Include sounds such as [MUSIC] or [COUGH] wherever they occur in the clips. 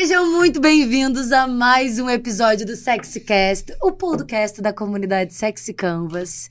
Sejam muito bem-vindos a mais um episódio do SexyCast, o podcast da comunidade Sexy Canvas,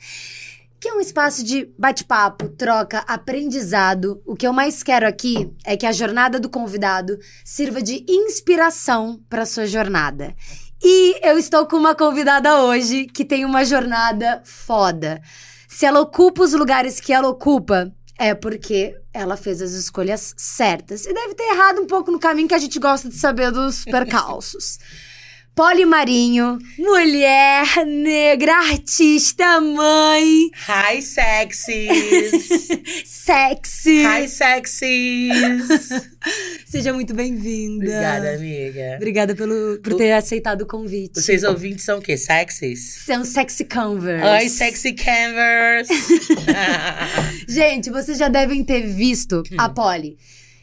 que é um espaço de bate-papo, troca, aprendizado. O que eu mais quero aqui é que a jornada do convidado sirva de inspiração para sua jornada. E eu estou com uma convidada hoje que tem uma jornada foda. Se ela ocupa os lugares que ela ocupa, é porque ela fez as escolhas certas. E deve ter errado um pouco no caminho que a gente gosta de saber dos percalços. [LAUGHS] Polimarinho, mulher negra, artista, mãe. Hi, sexys! [LAUGHS] Sexy! Hi, sexys! [LAUGHS] Seja muito bem-vinda. Obrigada, amiga. Obrigada pelo, por ter aceitado o convite. Vocês ouvintes são o quê? Sexys? São sexy converse. Oi, sexy canvas! [LAUGHS] Gente, vocês já devem ter visto a Polly.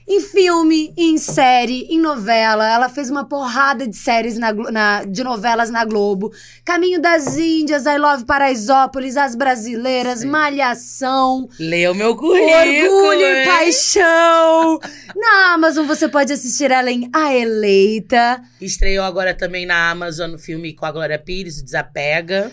Em filme, em série, em novela. Ela fez uma porrada de séries na, na- de novelas na Globo. Caminho das Índias, I Love Paraisópolis, As Brasileiras, Sim. Malhação, o meu currículo, Orgulho e hein? Paixão. Na Amazon você pode assistir ela em A Eleita. Estreou agora também na Amazon o filme com a Glória Pires, Desapega.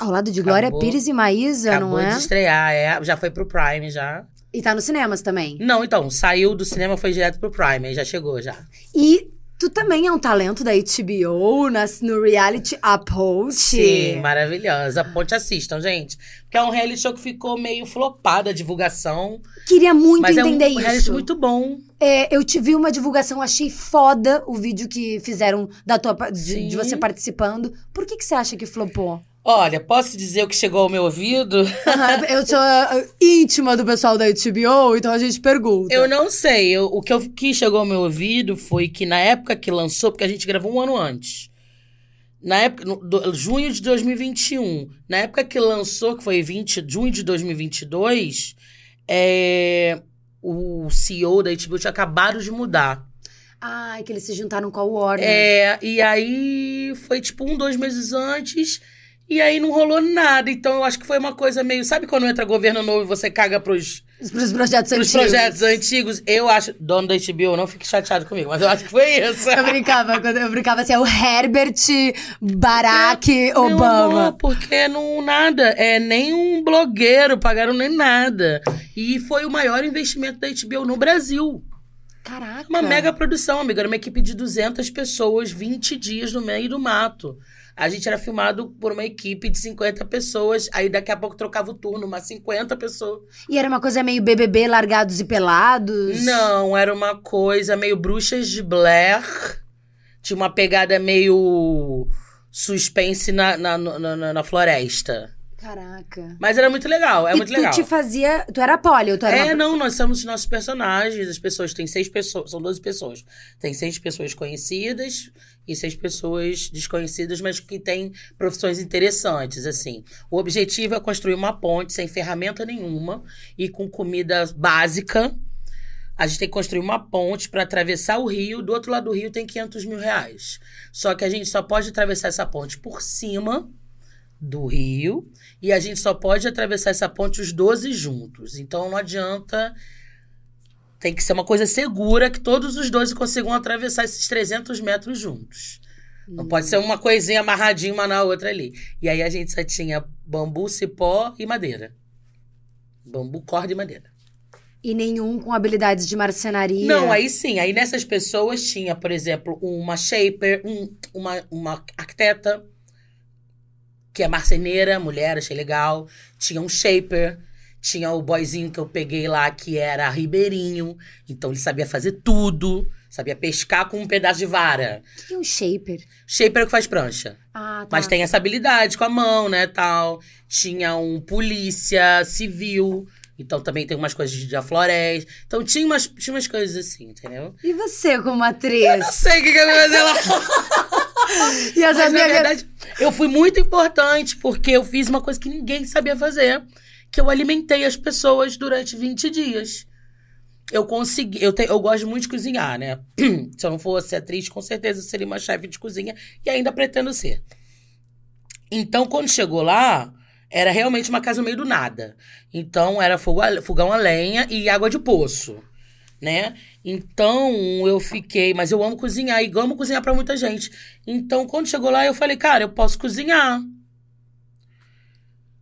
Ao lado de Glória Acabou. Pires e Maísa, Acabou não é? de estrear, é. Já foi pro Prime, já. E tá nos cinemas também. Não, então, saiu do cinema, foi direto pro Prime, aí já chegou, já. E tu também é um talento da HBO nas, no reality A Post. Sim, maravilhosa. Ponte assistam, gente. Porque é um reality show que ficou meio flopado a divulgação. Queria muito mas entender é um reality isso. muito bom. É, eu te vi uma divulgação, achei foda o vídeo que fizeram da tua, de, de você participando. Por que, que você acha que flopou? Olha, posso dizer o que chegou ao meu ouvido? Aham, eu sou ah, íntima do pessoal da HBO, então a gente pergunta. Eu não sei. Eu- o que, eu, que chegou ao meu ouvido foi que na época que lançou, porque a gente gravou um ano antes. Na época, no, do- junho de 2021. Na época que lançou, que foi 20, junho de 2022, é, o CEO da HBO tinha acabado de mudar. Ai, que eles se juntaram com a Warner. É, e aí foi tipo um, dois meses antes, e aí não rolou nada. Então eu acho que foi uma coisa meio. Sabe quando entra governo novo e você caga pros, projetos pros antigos. projetos antigos? Eu acho. Dono da HBO, não fique chateado comigo, mas eu acho que foi isso. Eu brincava, [LAUGHS] eu brincava assim, é o Herbert Barack Obama. amor, porque não nada. É nem um blogueiro, pagaram nem nada. E foi o maior investimento da HBO no Brasil. Caraca. Uma mega produção, amiga. Era uma equipe de 200 pessoas, 20 dias no meio do mato. A gente era filmado por uma equipe de 50 pessoas. Aí daqui a pouco trocava o turno, umas 50 pessoas. E era uma coisa meio BBB, largados e pelados? Não, era uma coisa meio bruxas de Blair. Tinha uma pegada meio suspense na, na, na, na- na floresta. Caraca. Mas era muito legal, é e muito tu legal. te fazia... Tu era poli, tu era É, uma... não, nós somos os nossos personagens. As pessoas têm seis pessoas, são 12 pessoas. Tem seis pessoas conhecidas e seis pessoas desconhecidas, mas que têm profissões interessantes, assim. O objetivo é construir uma ponte sem ferramenta nenhuma e com comida básica. A gente tem que construir uma ponte para atravessar o rio. Do outro lado do rio tem 500 mil reais. Só que a gente só pode atravessar essa ponte por cima do rio e a gente só pode atravessar essa ponte os 12 juntos. Então não adianta. Tem que ser uma coisa segura que todos os 12 consigam atravessar esses 300 metros juntos. Não pode ser uma coisinha amarradinha uma na outra ali. E aí a gente só tinha bambu, cipó e madeira. Bambu, corda e madeira. E nenhum com habilidades de marcenaria. Não, aí sim. Aí nessas pessoas tinha, por exemplo, uma shaper, um- uma, uma arquiteta, que é marceneira, mulher, achei legal. Tinha um shaper. Tinha o boyzinho que eu peguei lá, que era ribeirinho. Então ele sabia fazer tudo. Sabia pescar com um pedaço de vara. O que é um shaper? Shaper é o que faz prancha. Ah, tá. Mas tem essa habilidade com a mão, né, tal. Tinha um polícia civil. Então também tem umas coisas de floresta. Então tinha umas, tinha umas coisas assim, entendeu? E você como atriz? Eu não sei o que, que eu vou fazer lá. [LAUGHS] E as Mas, na amigas... verdade, eu fui muito importante, porque eu fiz uma coisa que ninguém sabia fazer. Que eu alimentei as pessoas durante 20 dias. Eu consegui... Eu, te- eu gosto muito de cozinhar, né? [CLEARS THROAT] Se eu não fosse atriz, com certeza seria uma chefe de cozinha. E ainda pretendo ser. Então, quando chegou lá... Era realmente uma casa no meio do nada. Então, era fogão a lenha e água de poço. né? Então eu fiquei, mas eu amo cozinhar e amo cozinhar para muita gente. Então quando chegou lá eu falei, cara, eu posso cozinhar.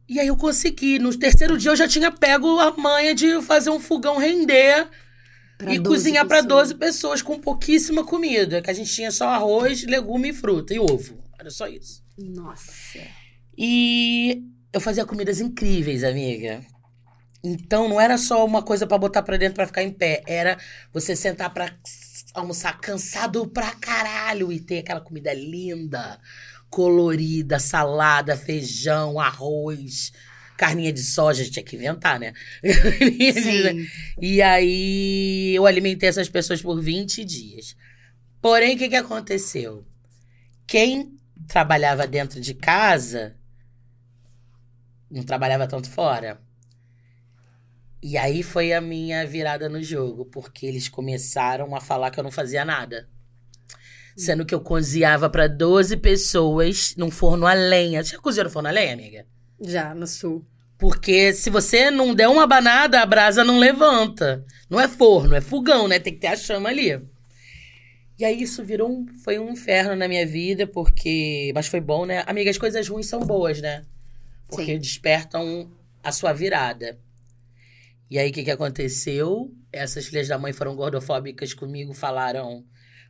E aí eu consegui. No terceiro dia eu já tinha pego a manha de fazer um fogão render pra e cozinhar para 12 pessoas com pouquíssima comida. Que a gente tinha só arroz, legume e fruta e ovo. Era só isso. Nossa. E eu fazia comidas incríveis, amiga. Então não era só uma coisa para botar para dentro para ficar em pé, era você sentar para almoçar cansado pra caralho e ter aquela comida linda, colorida, salada, feijão, arroz, carninha de soja, a gente tinha que inventar, né? Sim. [LAUGHS] e aí eu alimentei essas pessoas por 20 dias. Porém, o que, que aconteceu? Quem trabalhava dentro de casa não trabalhava tanto fora. E aí foi a minha virada no jogo, porque eles começaram a falar que eu não fazia nada. Sendo que eu cozinhava para 12 pessoas num forno a lenha. Você já cozinhou no forno a lenha, amiga? Já, no sul. Porque se você não der uma banada, a brasa não levanta. Não é forno, é fogão, né? Tem que ter a chama ali. E aí isso virou um, foi um inferno na minha vida, porque. Mas foi bom, né? Amiga, as coisas ruins são boas, né? Porque Sim. despertam a sua virada. E aí, o que, que aconteceu? Essas filhas da mãe foram gordofóbicas comigo, falaram: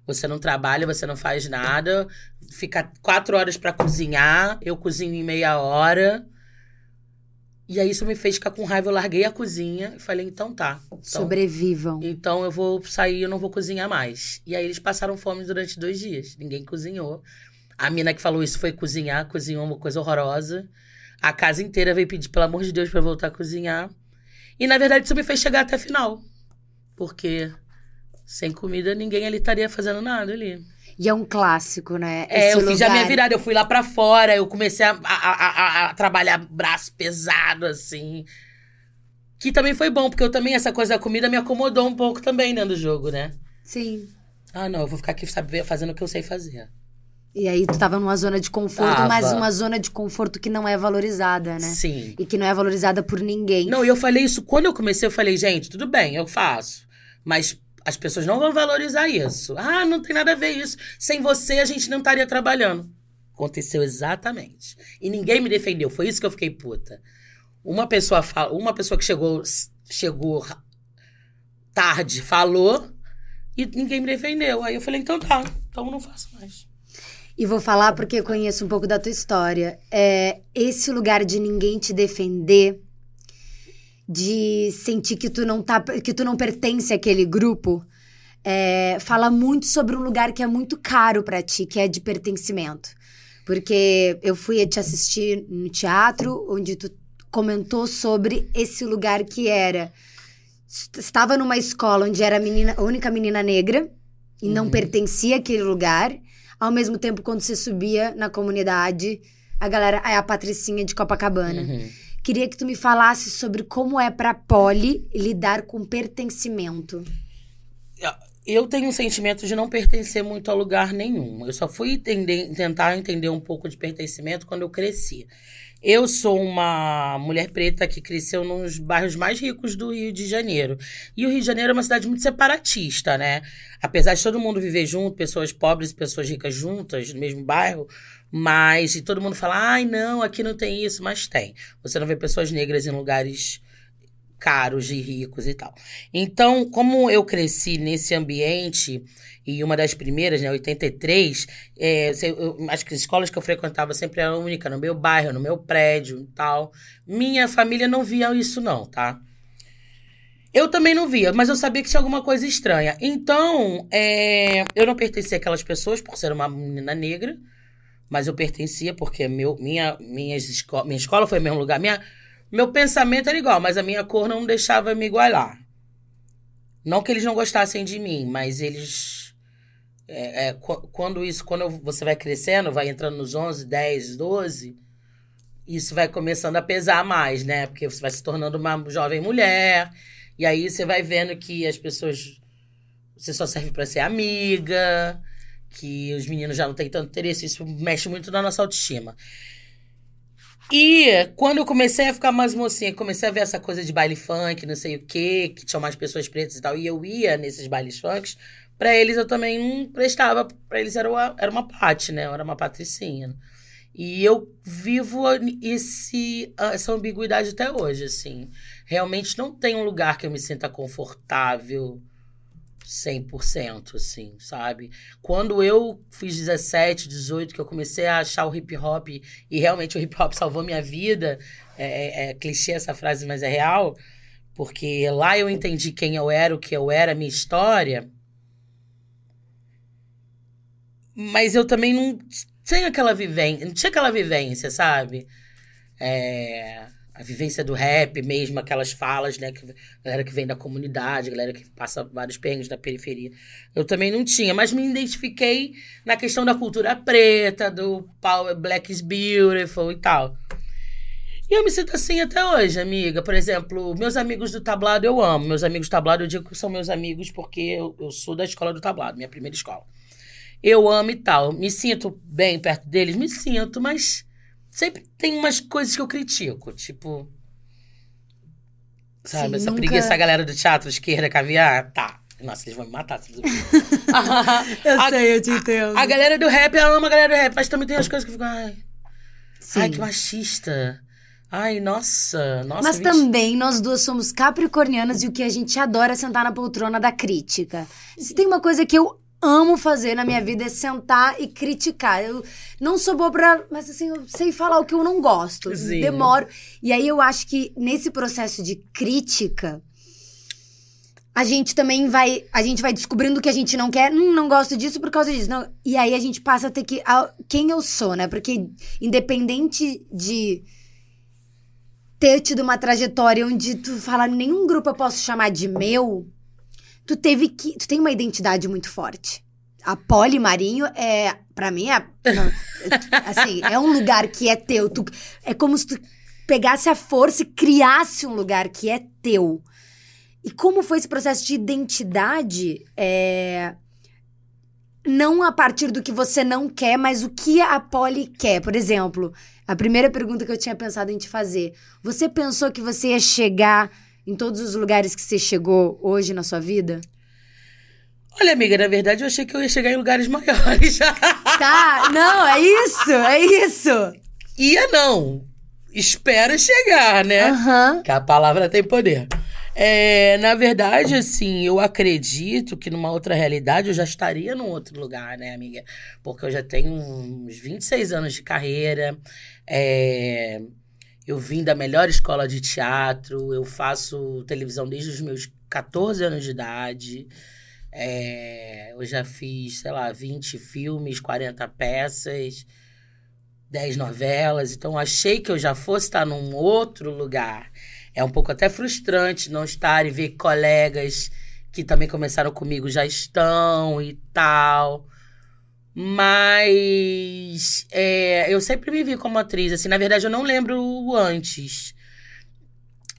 você não trabalha, você não faz nada, fica quatro horas para cozinhar, eu cozinho em meia hora. E aí isso me fez ficar com raiva. Eu larguei a cozinha e falei, então tá. Então, Sobrevivam. Então eu vou sair, eu não vou cozinhar mais. E aí eles passaram fome durante dois dias. Ninguém cozinhou. A mina que falou isso foi cozinhar, cozinhou uma coisa horrorosa. A casa inteira veio pedir, pelo amor de Deus, para voltar a cozinhar. E na verdade isso me fez chegar até a final. Porque sem comida ninguém ali estaria fazendo nada ali. E é um clássico, né? É, Esse eu fiz a minha virada. Eu fui lá para fora, eu comecei a, a, a, a, trabalhar braço pesado, assim. Que também foi bom, porque eu também, essa coisa da comida me acomodou um pouco também dentro do jogo, né? Sim. Ah, não, eu vou ficar aqui sabe, fazendo o que eu sei fazer. E aí tu tava numa zona de conforto, tava. mas uma zona de conforto que não é valorizada, né? Sim. E que não é valorizada por ninguém. Não, e eu falei isso quando eu comecei, eu falei, gente, tudo bem, eu faço. Mas as pessoas não vão valorizar isso. Ah, não tem nada a ver isso. Sem você, a gente não estaria trabalhando. Aconteceu exatamente. E ninguém me defendeu. Foi isso que eu fiquei puta. Uma pessoa, uma pessoa que chegou, chegou tarde falou e ninguém me defendeu. Aí eu falei, então tá, então não faço mais. E vou falar porque conheço um pouco da tua história. É, esse lugar de ninguém te defender de sentir que tu não tá, que tu não pertence àquele grupo, é, fala muito sobre um lugar que é muito caro para ti, que é de pertencimento. Porque eu fui te assistir no teatro, onde tu comentou sobre esse lugar que era estava numa escola onde era a, menina, a única menina negra e uhum. não pertencia àquele lugar. Ao mesmo tempo, quando você subia na comunidade, a galera é a Patricinha de Copacabana. Uhum. Queria que tu me falasse sobre como é para Polly lidar com pertencimento. Eu tenho um sentimento de não pertencer muito a lugar nenhum. Eu só fui entender, tentar entender um pouco de pertencimento quando eu cresci. Eu sou uma mulher preta que cresceu nos bairros mais ricos do Rio de Janeiro. E o Rio de Janeiro é uma cidade muito separatista, né? Apesar de todo mundo viver junto, pessoas pobres e pessoas ricas juntas no mesmo bairro, mas e todo mundo fala, ai, não, aqui não tem isso, mas tem. Você não vê pessoas negras em lugares caros e ricos e tal. Então, como eu cresci nesse ambiente, e uma das primeiras, né, 83, é, eu, as escolas que eu frequentava sempre era única no meu bairro, no meu prédio e tal. Minha família não via isso, não, tá? Eu também não via, mas eu sabia que tinha alguma coisa estranha. Então, é, eu não pertencia àquelas pessoas por ser uma menina negra mas eu pertencia porque meu, minha, minha, esco minha escola foi o mesmo lugar. Minha, meu pensamento era igual, mas a minha cor não deixava me igualar. Não que eles não gostassem de mim, mas eles. É, é, quando isso, quando você vai crescendo, vai entrando nos 11, 10, 12, isso vai começando a pesar mais, né? Porque você vai se tornando uma jovem mulher, e aí você vai vendo que as pessoas. Você só serve para ser amiga, que os meninos já não têm tanto interesse, isso mexe muito na nossa autoestima. E quando eu comecei a ficar mais mocinha, comecei a ver essa coisa de baile funk, não sei o quê, que tinha mais pessoas pretas e tal, e eu ia nesses bailes funks, pra eles eu também não prestava, pra eles era uma, era uma pate, né? Eu era uma patricinha. E eu vivo esse, essa ambiguidade até hoje, assim. Realmente não tem um lugar que eu me sinta confortável 100%, assim, sabe? Quando eu fiz 17, 18, que eu comecei a achar o hip hop, e realmente o hip hop [LAUGHS] salvou minha vida, é, é, é clichê essa frase, mas é real, porque lá eu entendi quem eu era, o que eu era, a minha história. Mas eu também não tinha aquela vivência, não tinha aquela vivência, sabe? É a vivência do rap mesmo, aquelas falas, né? Que, galera que vem da comunidade, galera que passa vários perrengues da periferia. Eu também não tinha, mas me identifiquei na questão da cultura preta, do power black is beautiful e tal. E eu me sinto assim até hoje, amiga. Por exemplo, meus amigos do tablado eu amo. Meus amigos do tablado eu digo que são meus amigos porque eu, eu sou da escola do tablado, minha primeira escola. Eu amo e tal. Me sinto bem perto deles? Me sinto, mas sempre tem umas coisas que eu critico, tipo. Sabe, Sim, essa nunca... preguiça a galera do teatro, esquerda, caviar, tá. Nossa, eles vão me matar. Se [LAUGHS] eu a, sei, eu te entendo. A, a, galera do rap, eu amo a galera do rap, mas também tem as coisas que ficam. Ai, Sim. ai que machista. Ai, nossa, nossa. Mas 20... também nós duas somos capricornianas e o que a gente adora é sentar na poltrona da crítica. Se tem uma coisa que eu amo fazer na minha vida é sentar e criticar. Eu não sou boa pra. Mas assim, eu sei falar o que eu não gosto. Sim. Demoro. E aí eu acho que nesse processo de crítica. A gente também vai. A gente vai descobrindo que a gente não quer. Hum, não gosto disso por causa disso. Não. E aí a gente passa a ter que. A, quem eu sou, né? Porque independente de ter tido uma trajetória onde tu fala nenhum grupo eu posso chamar de meu tu teve que. Tu tem uma identidade muito forte. A Poli Marinho é. para mim, é. Não, assim, é um lugar que é teu. Tu, é como se tu pegasse a força e criasse um lugar que é teu. E como foi esse processo de identidade? É, não a partir do que você não quer, mas o que a Polly quer. Por exemplo, a primeira pergunta que eu tinha pensado em te fazer. Você pensou que você ia chegar em todos os lugares que você chegou hoje na sua vida? Olha, amiga, na verdade eu achei que eu ia chegar em lugares [LAUGHS] maiores. tá, não, é isso, é isso. Ia não. Espera chegar, né? Uhum. Que a palavra tem poder. É, na verdade, assim, eu acredito que numa outra realidade eu já estaria num outro lugar, né, amiga? Porque eu já tenho uns 26 anos de carreira. É, eu vim da melhor escola de teatro, eu faço televisão desde os meus 14 anos de idade. É, eu já fiz, sei lá, 20 filmes, 40 peças, 10 novelas. Então, achei que eu já fosse estar num outro lugar. É um pouco até frustrante não estar e ver colegas que também começaram comigo já estão e tal. Mas é, eu sempre me vi como atriz. Assim, na verdade, eu não lembro o antes.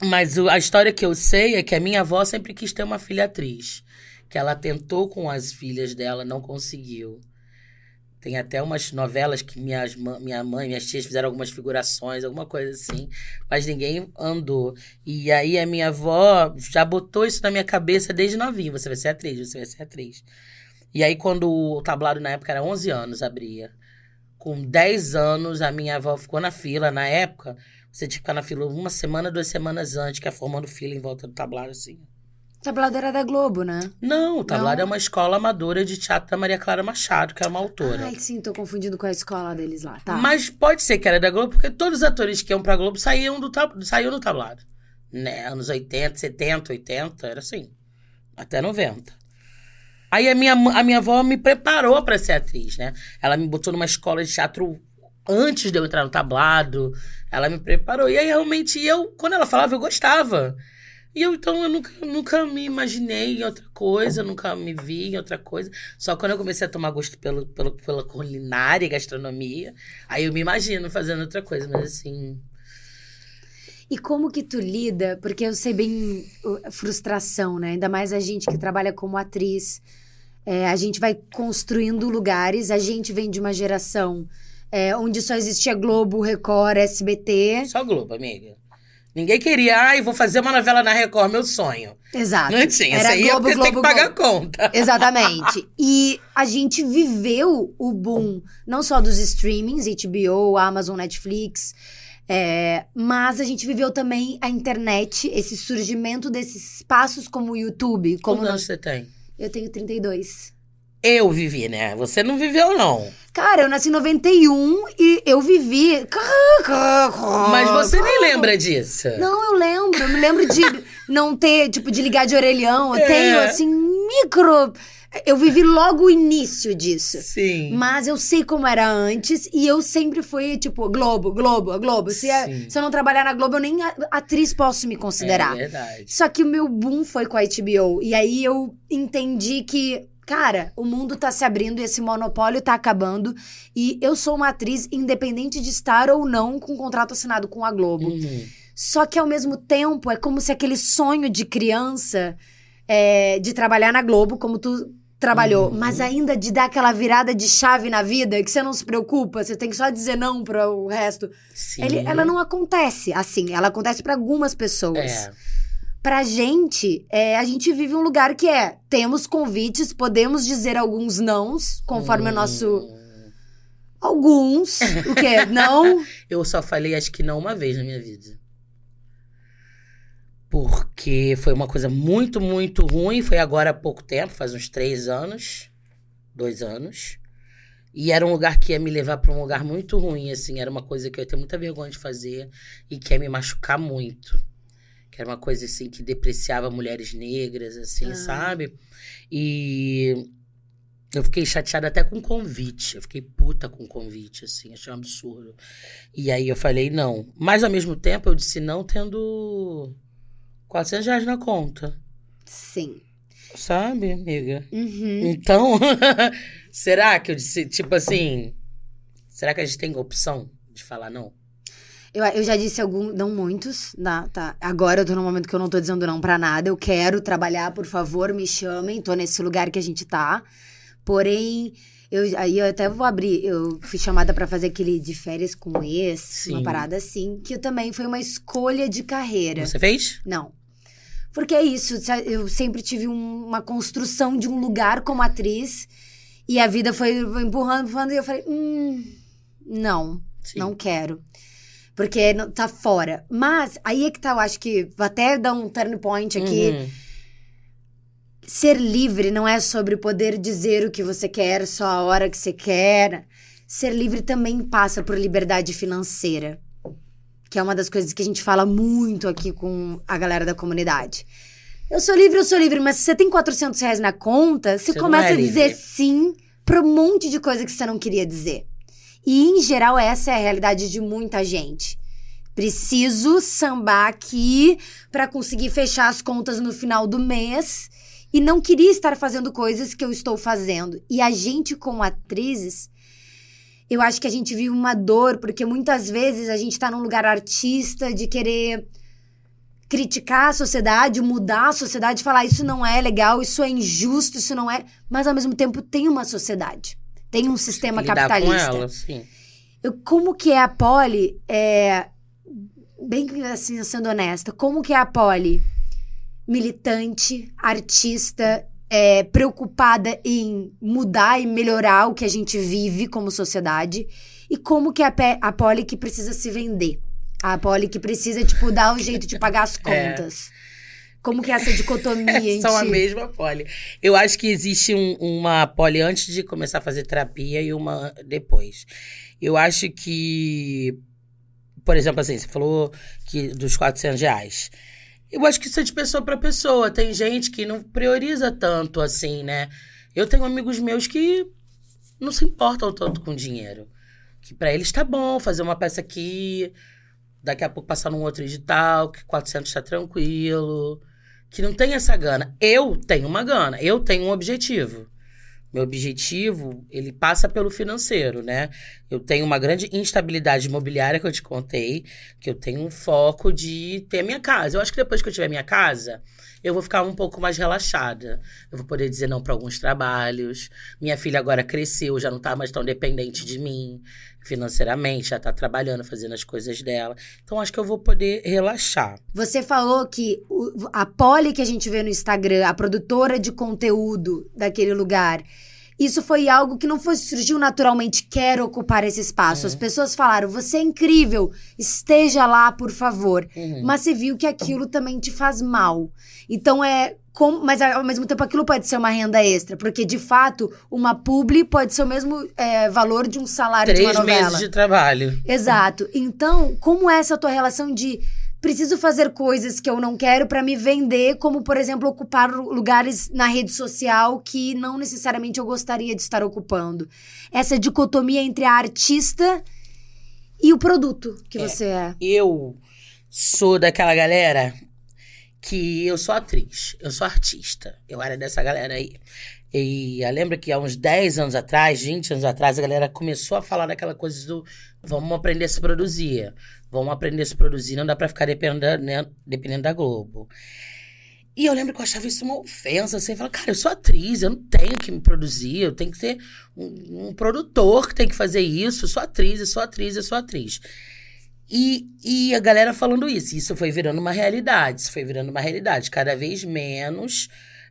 Mas a história que eu sei é que a minha avó sempre quis ter uma filha atriz. Que ela tentou com as filhas dela, não conseguiu. Tem até umas novelas que minhas, minha mãe, minhas tias fizeram algumas figurações, alguma coisa assim, mas ninguém andou. E aí a minha avó já botou isso na minha cabeça desde novinho: você vai ser atriz, você vai ser atriz. E aí, quando o tablado na época era 11 anos, abria. Com 10 anos, a minha avó ficou na fila. Na época, você tinha que ficar na fila uma semana, duas semanas antes, que é formando fila em volta do tablado, assim. O tablado era da Globo, né? Não, o tablado Não. é uma escola amadora de teatro da Maria Clara Machado, que é uma autora. Ai, sim, tô confundindo com a escola deles lá, tá? Mas pode ser que era da Globo, porque todos os atores que iam pra Globo saíam do, tab saíam do tablado. Né? Anos 80, 70, 80, era assim. Até 90. Aí a minha, a minha avó me preparou para ser atriz, né? Ela me botou numa escola de teatro antes de eu entrar no tablado. Ela me preparou. E aí, realmente, eu, quando ela falava, eu gostava. E eu, então, eu nunca, nunca me imaginei em outra coisa, nunca me vi em outra coisa. Só quando eu comecei a tomar gosto pelo, pelo, pela culinária e gastronomia, aí eu me imagino fazendo outra coisa, mas assim. E como que tu lida? Porque eu sei bem a frustração, né? Ainda mais a gente que trabalha como atriz. É, a gente vai construindo lugares, a gente vem de uma geração é, onde só existia Globo, Record, SBT. Só Globo, amiga. Ninguém queria, ai, vou fazer uma novela na Record, meu sonho. Exato. Não tinha. Era Essa aí Globo, é porque tem Globo, que pagar a Globo. conta. [LAUGHS] Exatamente. E a gente viveu o boom, não só dos streamings, HBO, Amazon, Netflix, é, mas a gente viveu também a internet, esse surgimento desses espaços como o YouTube. Como Quantos anos você tem? Eu tenho 32. Eu vivi, né? Você não viveu, não. Cara, eu nasci em 91 e eu vivi. Mas você nem lembra disso. Não, eu lembro. Eu me lembro de [LAUGHS] não ter, tipo, de ligar de orelhão. Eu É. tenho, assim, micro. Eu vivi logo o início disso. Sim. Mas eu sei como era antes e eu sempre fui, tipo, Globo, Globo, Globo. Se, é- se eu não trabalhar na Globo, eu nem atriz posso me considerar. É verdade. Só que o meu boom foi com a HBO. E aí eu entendi que, cara, o mundo tá se abrindo e esse monopólio tá acabando. E eu sou uma atriz independente de estar ou não com um contrato assinado com a Globo. Uhum. Só que ao mesmo tempo é como se aquele sonho de criança é, de trabalhar na Globo, como tu trabalhou, Uhum. mas ainda de dar aquela virada de chave na vida que você não se preocupa, você tem que só dizer não para o resto. Sim. Ele- ela não acontece assim, ela acontece para algumas pessoas. É. Pra gente, é, a gente vive um lugar que é, temos convites, podemos dizer alguns nãos, conforme o nosso... Hum. Alguns, o quê? Não? [LAUGHS] Eu só falei acho que não uma vez na minha vida. Porque foi uma coisa muito, muito ruim. Foi agora há pouco tempo, faz uns três anos. Dois anos. E era um lugar que ia me levar pra um lugar muito ruim, assim. Era uma coisa que eu ia ter muita vergonha de fazer e que ia me machucar muito. Que era uma coisa, assim, que depreciava mulheres negras, assim, Ah. sabe? E eu fiquei chateada até com o convite. Eu fiquei puta com o convite, assim. Achei um absurdo. E aí eu falei não. Mas ao mesmo tempo eu disse não tendo 400 reais na conta. Sim. Sabe, amiga? Uhum. Então, [LAUGHS] será que eu disse, tipo assim, será que a gente tem opção de falar não? Eu, eu já disse alguns, não muitos, tá, tá. Agora eu tô num momento que eu não tô dizendo não pra nada. Eu quero trabalhar, por favor, me chamem. Tô nesse lugar que a gente tá. Porém, eu, aí eu até vou abrir. Eu fui chamada pra fazer aquele de férias com ex, Sim. uma parada assim, que também foi uma escolha de carreira. Você fez? Não. Porque é isso, eu sempre tive um- uma construção de um lugar como atriz. E a vida foi empurrando, empurrando, e eu falei, hum, não. Sim. Não quero. Porque tá fora. Mas aí é que tá, eu acho que vou até dar um turn point aqui. Uhum. Ser livre não é sobre poder dizer o que você quer só a hora que você quer. Ser livre também passa por liberdade financeira. Que é uma das coisas que a gente fala muito aqui com a galera da comunidade. Eu sou livre, eu sou livre, mas se você tem 400 reais na conta, você Você começa é a dizer sim pra um monte de coisa que você não queria dizer. E, em geral, essa é a realidade de muita gente. Preciso sambar aqui pra conseguir fechar as contas no final do mês e não queria estar fazendo coisas que eu estou fazendo. E a gente, como atrizes, eu acho que a gente vive uma dor, porque muitas vezes a gente tá num lugar artista de querer criticar a sociedade, mudar a sociedade, falar isso não é legal, isso é injusto, isso não é. Mas ao mesmo tempo tem uma sociedade, tem um sistema Lidar capitalista. com ela, sim. Eu- como que é a Polly, é, bem assim, sendo honesta, como que é a Polly militante, artista, é, preocupada em mudar e melhorar o que a gente vive como sociedade, e como que é a, a Polly que precisa se vender, a Polly que precisa, tipo, dar o jeito de pagar as [LAUGHS] É. contas. Como que é essa dicotomia [LAUGHS] São a mesma poli. Eu acho que existe um- uma poli antes de começar a fazer terapia e uma depois. Eu acho que, por exemplo, assim, você falou que dos 400 reais. Eu acho que isso é de pessoa para pessoa. Tem gente que não prioriza tanto assim, né? Eu tenho amigos meus que não se importam tanto com dinheiro. Que para eles tá bom fazer uma peça aqui, daqui a pouco passar num outro edital, que 400 tá tranquilo que não tem essa gana. Eu tenho uma gana, eu tenho um objetivo. Meu objetivo, ele passa pelo financeiro, né? Eu tenho uma grande instabilidade imobiliária que eu te contei, que eu tenho um foco de ter minha casa. Eu acho que depois que eu tiver minha casa, eu vou ficar um pouco mais relaxada. Eu vou poder dizer não para alguns trabalhos. Minha filha agora cresceu, já não tá mais tão dependente de mim. financeiramente, já tá trabalhando, fazendo as coisas dela. Então acho que eu vou poder relaxar. Você falou que a Polly que a gente vê no Instagram, a produtora de conteúdo daquele lugar, isso foi algo que não foi, surgiu naturalmente, quero ocupar esse espaço. As pessoas falaram, você é incrível, esteja lá, por favor. Uhum. Mas você viu que aquilo também te faz mal. Então é. como- mas ao mesmo tempo aquilo pode ser uma renda extra, porque de fato uma publi pode ser o mesmo é, valor de um salário de Três uma novela. meses de trabalho. Exato. Então, como é essa tua relação de preciso fazer coisas que eu não quero pra me vender, como por exemplo ocupar lu- lugares na rede social que não necessariamente eu gostaria de estar ocupando? Essa dicotomia entre a artista e o produto que É. você é. Eu sou daquela galera que eu sou atriz, eu sou artista. Eu era dessa galera aí. E eu lembro que há uns 10 anos atrás, 20 anos atrás, a galera começou a falar daquela coisa do vamos aprender a se produzir. Vamos aprender a se produzir, não dá pra ficar dependendo, né, dependendo da Globo. E eu lembro que eu achava isso uma ofensa, assim, eu cara, eu sou atriz, eu não tenho que me produzir, eu tenho que ter um, um produtor que tem que fazer isso, eu sou atriz, eu sou atriz, eu sou atriz. E, e a galera falando isso. Isso foi virando uma realidade. Isso foi virando uma realidade. Cada vez menos.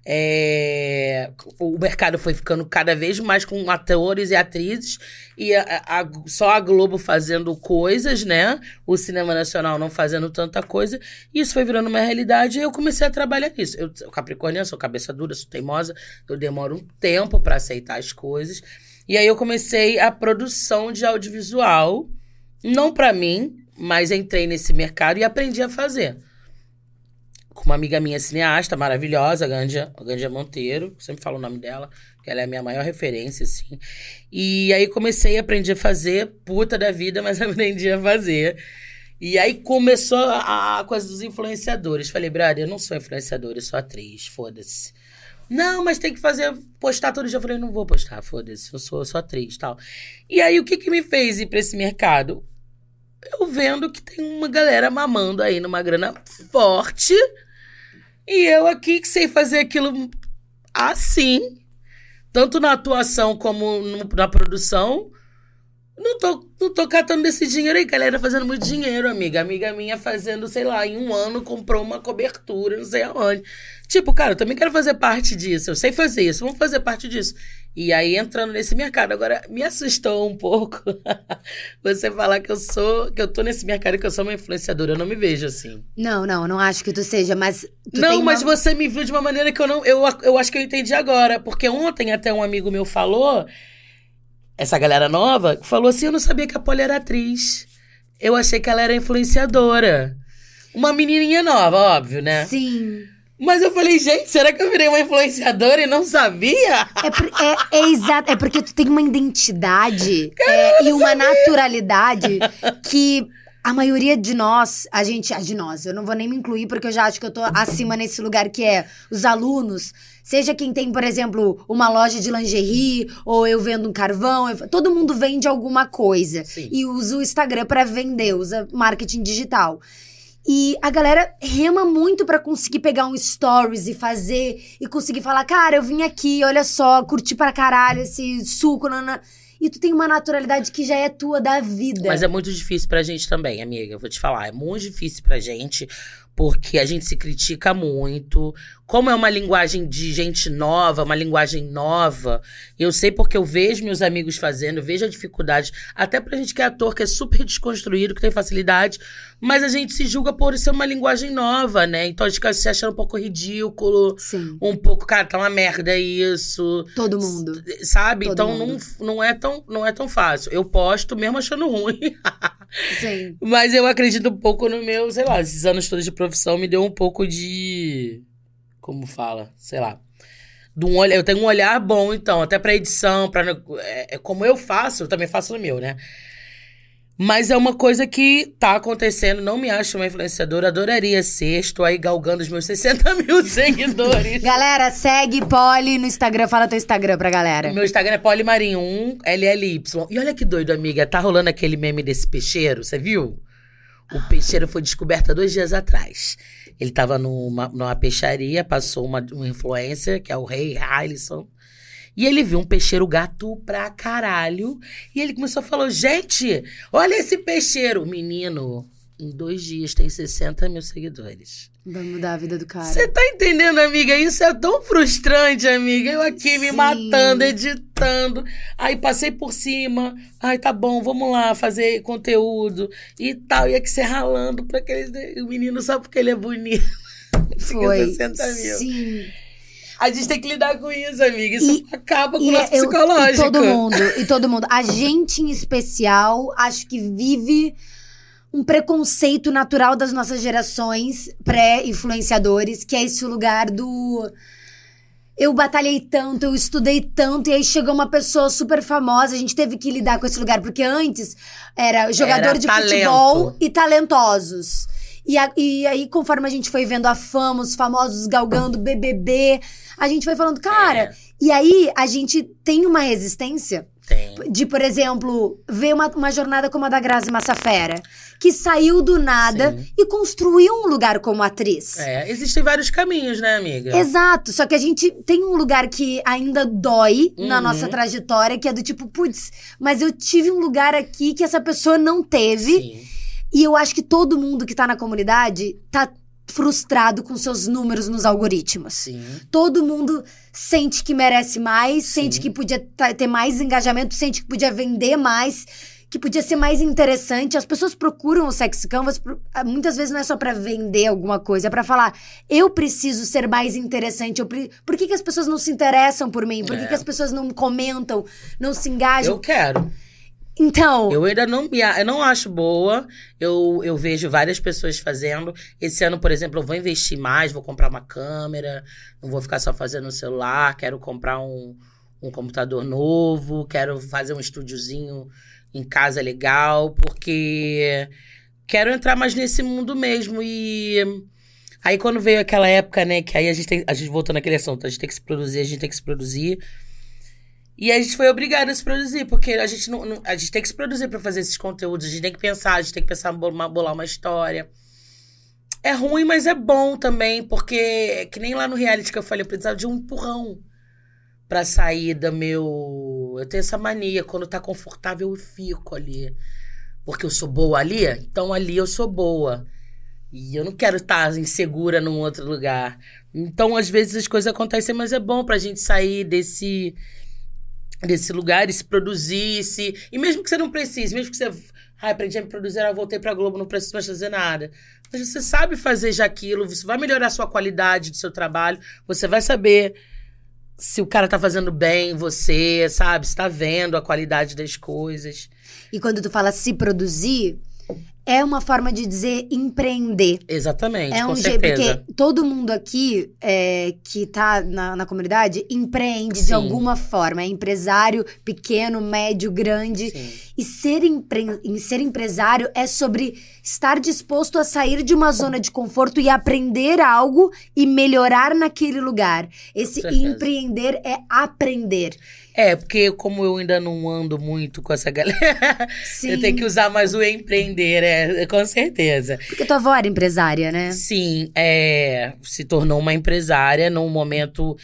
É, o mercado foi ficando cada vez mais com atores e atrizes. E a- a- só a Globo fazendo coisas, né? O cinema nacional não fazendo tanta coisa. E isso foi virando uma realidade. E eu comecei a trabalhar nisso. Eu sou capricorniana, sou cabeça dura, sou teimosa. Eu demoro um tempo para aceitar as coisas. E aí eu comecei a produção de audiovisual. Não pra mim, mas entrei nesse mercado e aprendi a fazer. Com uma amiga minha cineasta maravilhosa, a Gândia, a Monteiro, sempre falo o nome dela, que ela é a minha maior referência, assim. E aí comecei a aprender a fazer, puta da vida, [LAUGHS] mas aprendi a fazer. E aí começou a, a coisa dos influenciadores. Falei, brother, eu não sou influenciadora, eu sou atriz, foda-se. Não, mas tem que fazer, postar todo dia. Eu falei, não vou postar, foda-se, eu sou, eu sou atriz e tal. E aí, o que que me fez ir pra esse mercado? Eu vendo que tem uma galera mamando aí numa grana forte. E eu aqui que sei fazer aquilo assim. Tanto na atuação como no- na produção. Não tô, não tô catando desse dinheiro aí, galera fazendo muito dinheiro, amiga. Amiga minha fazendo, sei lá, em um ano comprou uma cobertura, não sei aonde. Tipo, cara, eu também quero fazer parte disso. Eu sei fazer isso, vamos fazer parte disso. E aí, entrando nesse mercado. Agora, me assustou um pouco [LAUGHS] você falar que eu sou, que eu tô nesse mercado e que eu sou uma influenciadora. Eu não me vejo assim. Não, não, não acho que tu seja, mas. Tu não, mas uma... você me viu de uma maneira que eu não. Eu, eu acho que eu entendi agora. Porque ontem até um amigo meu falou, essa galera nova, falou assim: eu não sabia que a Polly era atriz. Eu achei que ela era influenciadora. Uma menininha nova, óbvio, né? Sim. Mas eu falei, gente, será que eu virei uma influenciadora e não sabia? É, por- é, é exato, é porque tu tem uma identidade é, e uma naturalidade que a maioria de nós, a gente, a de nós, eu não vou nem me incluir porque eu já acho que eu tô acima nesse lugar que é os alunos, seja quem tem, por exemplo, uma loja de lingerie ou eu vendo um carvão, eu- todo mundo vende alguma coisa Sim. e usa o Instagram pra vender, usa marketing digital. E a galera rema muito pra conseguir pegar um stories e fazer e conseguir falar, cara, eu vim aqui, olha só, curti pra caralho esse suco. E tu tem uma naturalidade que já é tua da vida. Mas é muito difícil pra gente também, amiga. Eu vou te falar. É muito difícil pra gente, porque a gente se critica muito. Como é uma linguagem de gente nova, uma linguagem nova, eu sei porque eu vejo meus amigos fazendo, vejo a dificuldade. Até pra gente que é ator, que é super desconstruído, que tem facilidade, mas a gente se julga por ser uma linguagem nova, né? Então a gente fica se achando um pouco ridículo, Sim, um pouco, cara, tá uma merda isso. todo mundo. Sabe? Todo então não, mundo. não, é tão, não é tão fácil. Eu posto mesmo achando ruim. Sim. [LAUGHS] Mas eu acredito um pouco no meu, sei lá, esses anos todos de profissão me deu um pouco de. Como fala? Sei lá. De um olhar, eu tenho um olhar bom, então, até pra edição, pra. É, é como eu faço, eu também faço no meu, né? Mas é uma coisa que tá acontecendo, não me acho uma influenciadora, adoraria ser, estou aí galgando os meus 60 [LAUGHS] mil seguidores. Galera, segue Polly no Instagram, fala teu Instagram pra galera. Meu Instagram é Polimarinho 1 LLY. E olha que doido, amiga. Tá rolando aquele meme desse peixeiro, você viu? O peixeiro foi descoberto dois dias atrás. Ele tava numa, numa peixaria, passou uma, uma influencer, que é o Rei Harrison. E ele viu um peixeiro gato pra caralho. E ele começou a falar: gente, olha esse peixeiro. Menino, em dois dias tem 60 mil seguidores. Vai mudar a vida do cara. Você tá entendendo, amiga? Isso é tão frustrante, amiga. Eu aqui me Sim. matando, editando. Aí passei por cima. Ai, tá bom, vamos lá fazer conteúdo e tal. E aqui você ralando pra aquele o menino só porque ele é bonito. [LAUGHS] Foi. 60 mil. Sim. A gente tem que lidar com isso, amiga. Isso E- acaba com o nosso é- eu- psicológico. e todo mundo, e todo mundo. A gente em especial, acho que vive um preconceito natural das nossas gerações pré-influenciadores, que é esse lugar do. Eu batalhei tanto, eu estudei tanto, e aí chegou uma pessoa super famosa, a gente teve que lidar com esse lugar, porque antes era jogador Era de talento. futebol e talentosos. E, a- e aí, conforme a gente foi vendo a fama, os famosos galgando BBB, a gente foi falando, cara, É. e aí a gente tem uma resistência Tem. De, por exemplo, ver uma, uma jornada como a da Grazi Massafera, que saiu do nada Sim. e construiu um lugar como atriz. É, existem vários caminhos, né, amiga? Exato, só que a gente tem um lugar que ainda dói na Uhum. nossa trajetória, que é do tipo, putz, mas eu tive um lugar aqui que essa pessoa não teve. Sim. E eu acho que todo mundo que tá na comunidade tá frustrado com seus números nos algoritmos. Sim. Todo mundo sente que merece mais, sente Sim. que podia ter mais engajamento, sente que podia vender mais, que podia ser mais interessante. As pessoas procuram o Sex Canvas, ah, muitas vezes não é só pra vender alguma coisa, é pra falar, eu preciso ser mais interessante. Pre- Por que, que as pessoas não se interessam por mim? Por que, É. que as pessoas não comentam, não se engajam? Eu quero. Então, Eu ainda não eu não acho boa. Eu, eu vejo várias pessoas fazendo. Esse ano, por exemplo, eu vou investir mais, vou comprar uma câmera, não vou ficar só fazendo no celular, quero comprar um, um computador novo, quero fazer um estúdiozinho em casa legal, porque quero entrar mais nesse mundo mesmo. E aí quando veio aquela época, né, que aí a gente tem, a gente voltou naquele assunto, a gente tem que se produzir, a gente tem que se produzir. E a gente foi obrigado a se produzir, porque a gente não, não- a gente tem que se produzir pra fazer esses conteúdos, a gente tem que pensar, a gente tem que pensar em bolar uma história. É ruim, mas é bom também, porque é que nem lá no reality que eu falei, eu precisava de um empurrão pra sair do meu. Eu tenho essa mania, quando tá confortável eu fico ali. Porque eu sou boa ali, então ali eu sou boa. E eu não quero estar insegura num outro lugar. Então, às vezes, as coisas acontecem, mas é bom pra gente sair desse desse lugar e se produzir, se... e mesmo que você não precise, mesmo que você, ai, aprendi a me produzir, ah, voltei pra Globo, não preciso mais fazer nada. Mas você sabe fazer já aquilo, você vai melhorar a sua qualidade do seu trabalho, você vai saber se o cara tá fazendo bem você, sabe? Se tá vendo a qualidade das coisas. e quando tu fala se produzir, é uma forma de dizer empreender. Exatamente, É um jeito, porque todo mundo aqui é, que tá na, na comunidade empreende de Sim. alguma forma. É empresário pequeno, médio, grande. Sim. E ser, empre- em ser empresário é sobre estar disposto a sair de uma zona de conforto e aprender algo e melhorar naquele lugar. Esse empreender é aprender. É, porque como eu ainda não ando muito com essa galera, Sim. [LAUGHS] eu tenho que usar mais o empreender, é, com certeza. Porque tua avó era empresária, né? Sim, é, se tornou uma empresária num momento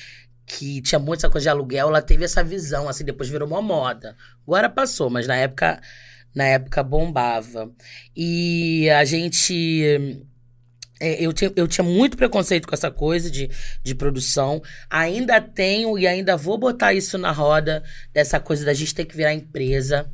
que tinha muito essa coisa de aluguel, ela teve essa visão, assim, depois virou uma moda. Agora passou, mas na época, na época bombava. E a gente. É, eu, tinha, eu tinha muito preconceito com essa coisa de, de produção. Ainda tenho e ainda vou botar isso na roda dessa coisa da gente ter que virar empresa.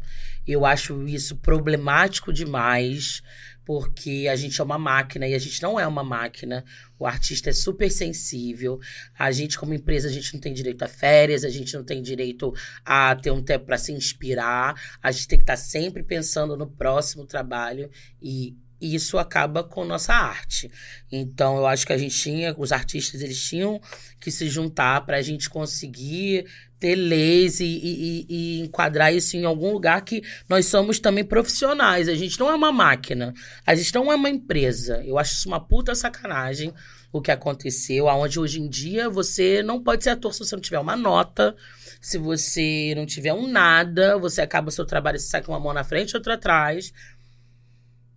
Eu acho isso problemático demais porque a gente é uma máquina e a gente não é uma máquina. O artista é super sensível. A gente, como empresa, a gente não tem direito a férias, a gente não tem direito a ter um tempo para se inspirar. A gente tem que estar sempre pensando no próximo trabalho e isso acaba com nossa arte. Então, eu acho que a gente tinha, os artistas, eles tinham que se juntar para a gente conseguir ter leis e, e- e- e enquadrar isso em algum lugar que nós somos também profissionais. A gente não é uma máquina. A gente não é uma empresa. Eu acho isso uma puta sacanagem o que aconteceu, aonde hoje em dia você não pode ser ator se você não tiver uma nota, se você não tiver um nada, você acaba o seu trabalho, você sai com uma mão na frente e outra atrás.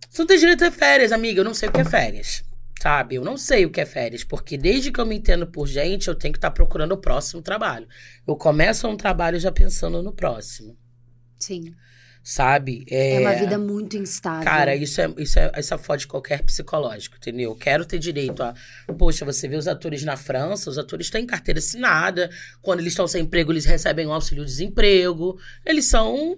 Você não tem direito a férias, amiga. Eu não sei o que é férias. Sabe? Eu não sei o que é férias, porque desde que eu me entendo por gente, eu tenho que estar tá procurando o próximo trabalho. Eu começo um trabalho já pensando no próximo. Sim. Sabe? É, é uma vida muito instável. Cara, isso é, isso é isso é fode qualquer psicológico, entendeu? Eu quero ter direito a. Poxa, você vê os atores na França, os atores têm carteira assinada. Quando eles estão sem emprego, eles recebem um auxílio-desemprego. Eles são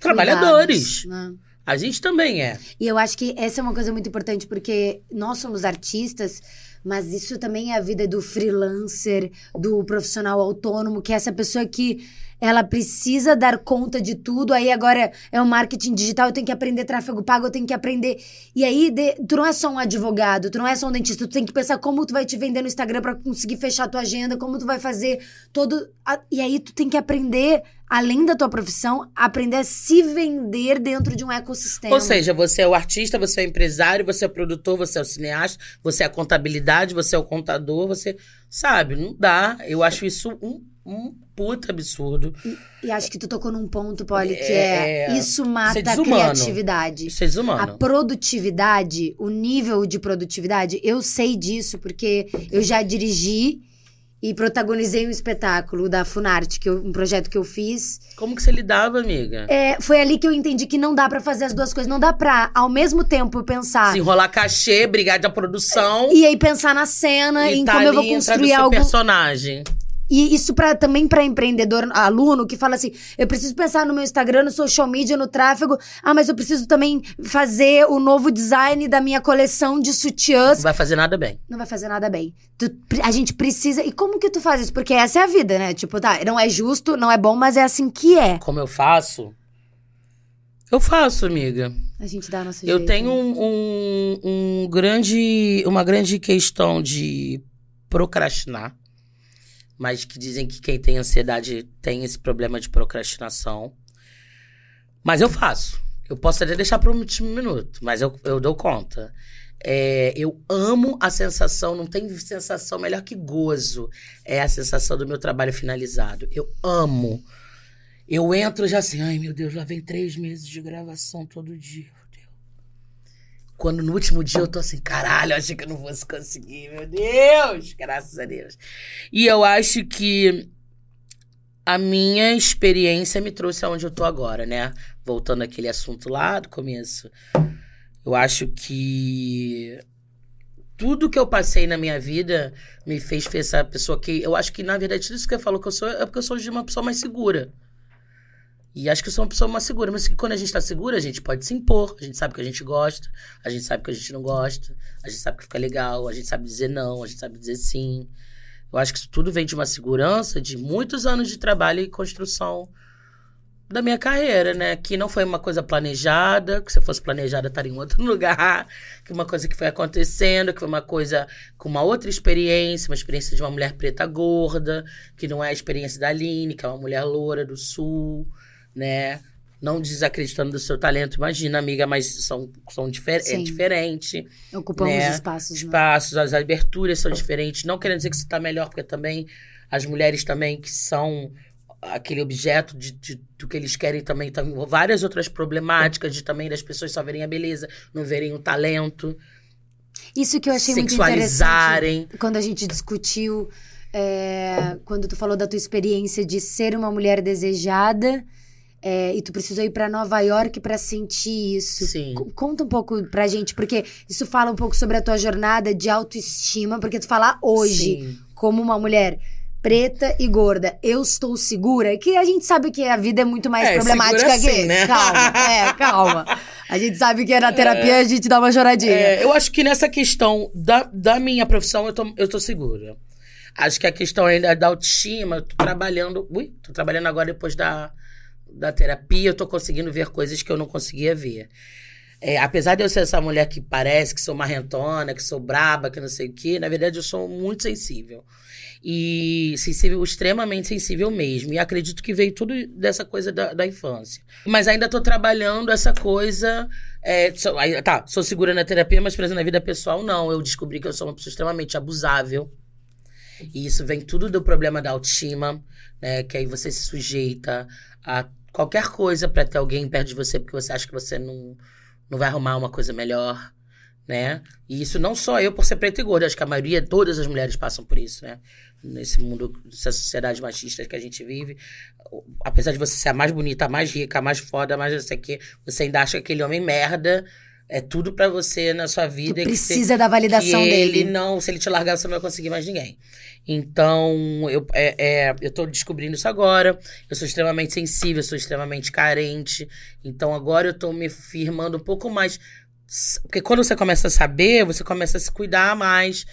trabalhadores. Cuidados, né? A gente também é. E eu acho que essa é uma coisa muito importante, porque nós somos artistas, mas isso também é a vida do freelancer, do profissional autônomo, que é essa pessoa que ela precisa dar conta de tudo. Aí agora é o marketing digital, eu tenho que aprender tráfego pago, eu tenho que aprender. E aí, de, tu não é só um advogado, tu não é só um dentista, tu tem que pensar como tu vai te vender no Instagram para conseguir fechar tua agenda, como tu vai fazer todo. A, e aí tu tem que aprender além da tua profissão, aprender a se vender dentro de um ecossistema. Ou seja, você é o artista, você é o empresário, você é o produtor, você é o cineasta, você é a contabilidade, você é o contador, você. Sabe, não dá. Eu acho isso um um puta absurdo. E, e, acho que tu tocou num ponto, Polly, que é, é isso mata é a criatividade. Isso é desumano. A produtividade, o nível de produtividade, eu sei disso porque eu já dirigi e protagonizei um espetáculo da Funarte, que eu, um projeto que eu fiz. Como que você lidava, amiga? É, foi ali que eu entendi que não dá para fazer as duas coisas. Não dá pra, ao mesmo tempo, pensar. Se enrolar cachê, brigar da produção. E aí pensar na cena, e em tá como eu vou construir algo. personagem. E isso pra, também para empreendedor, aluno, que fala assim: eu preciso pensar no meu Instagram, no social media, no tráfego. Ah, mas eu preciso também fazer o novo design da minha coleção de sutiãs. Não vai fazer nada bem. Não vai fazer nada bem. Tu, a gente precisa. E como que tu faz isso? Porque essa é a vida, né? Tipo, tá, não é justo, não é bom, mas é assim que é. Como eu faço? Eu faço, amiga. A gente dá nosso eu jeito. Eu tenho né? um, um, um grande, uma grande questão de procrastinar mas que dizem que quem tem ansiedade tem esse problema de procrastinação. Mas eu faço. Eu posso até deixar para o último minuto, mas eu, eu dou conta. É, eu amo a sensação, não tem sensação melhor que gozo. É a sensação do meu trabalho finalizado. Eu amo. Eu entro já assim, ai meu Deus, lá vem três meses de gravação todo dia. Quando no último dia eu tô assim, caralho, eu achei que eu não fosse conseguir, meu Deus, graças a Deus. E eu acho que a minha experiência me trouxe aonde eu tô agora, né? Voltando àquele assunto lá do começo. Eu acho que tudo que eu passei na minha vida me fez ser essa pessoa que. Eu acho que, na verdade, tudo isso que eu falo que eu sou é porque eu sou de uma pessoa mais segura. E acho que eu sou uma pessoa mais segura, mas quando a gente tá segura, a gente pode se impor, a gente sabe que a gente gosta, a gente sabe que a gente não gosta, a gente sabe que fica legal, a gente sabe dizer não, a gente sabe dizer sim. Eu acho que isso tudo vem de uma segurança de muitos anos de trabalho e construção da minha carreira, né? Que não foi uma coisa planejada, que se fosse planejada estaria em outro [LAUGHS] lugar, que uma coisa que foi acontecendo, que foi uma coisa com uma outra experiência, uma experiência de uma mulher preta gorda, que não é a experiência da Aline, que é uma mulher loura do sul né? Não desacreditando do seu talento, imagina, amiga, mas são, são difer é diferente. Ocupamos né? espaços. Espaços, né? as aberturas são diferentes. Não querendo dizer que você está melhor, porque também as mulheres também que são aquele objeto de, de, do que eles querem também, também várias outras problemáticas de também das pessoas só verem a beleza, não verem o talento. Isso que eu achei muito interessante quando a gente discutiu, é, quando tu falou da tua experiência de ser uma mulher desejada é, e tu precisou ir para Nova York para sentir isso. Sim. C conta um pouco pra gente, porque isso fala um pouco sobre a tua jornada de autoestima, porque tu falar hoje, Sim. como uma mulher preta e gorda, eu estou segura, que a gente sabe que a vida é muito mais é, problemática que assim, né? Calma, é, calma. A gente sabe que na terapia é, a gente dá uma choradinha. É, eu acho que nessa questão da, da minha profissão eu tô, eu tô segura. Acho que a questão ainda é da autoestima, eu tô trabalhando. Ui, tô trabalhando agora depois da da terapia, eu tô conseguindo ver coisas que eu não conseguia ver. É, apesar de eu ser essa mulher que parece que sou marrentona, que sou braba, que não sei o quê, na verdade eu sou muito sensível. E sensível, extremamente sensível mesmo. E acredito que veio tudo dessa coisa da, da infância. Mas ainda tô trabalhando essa coisa. É, sou, tá, sou segura na terapia, mas, exemplo, na vida pessoal, não. Eu descobri que eu sou uma pessoa extremamente abusável. E isso vem tudo do problema da autoestima, né? Que aí você se sujeita a qualquer coisa para ter alguém perto de você porque você acha que você não, não vai arrumar uma coisa melhor, né? E isso não só eu por ser preta e gorda, acho que a maioria, todas as mulheres passam por isso, né? Nesse mundo, nessa sociedade machista que a gente vive. Apesar de você ser a mais bonita, a mais rica, a mais foda, a mais não sei o quê, você ainda acha que aquele homem merda é tudo para você na sua vida. Tu precisa da validação dele. Ele não, se ele te largar, você não vai conseguir mais ninguém. Então, eu, é, é, eu tô descobrindo isso agora. Eu sou extremamente sensível, sou extremamente carente. Então, agora eu tô me firmando um pouco mais. Porque quando você começa a saber, você começa a se cuidar mais.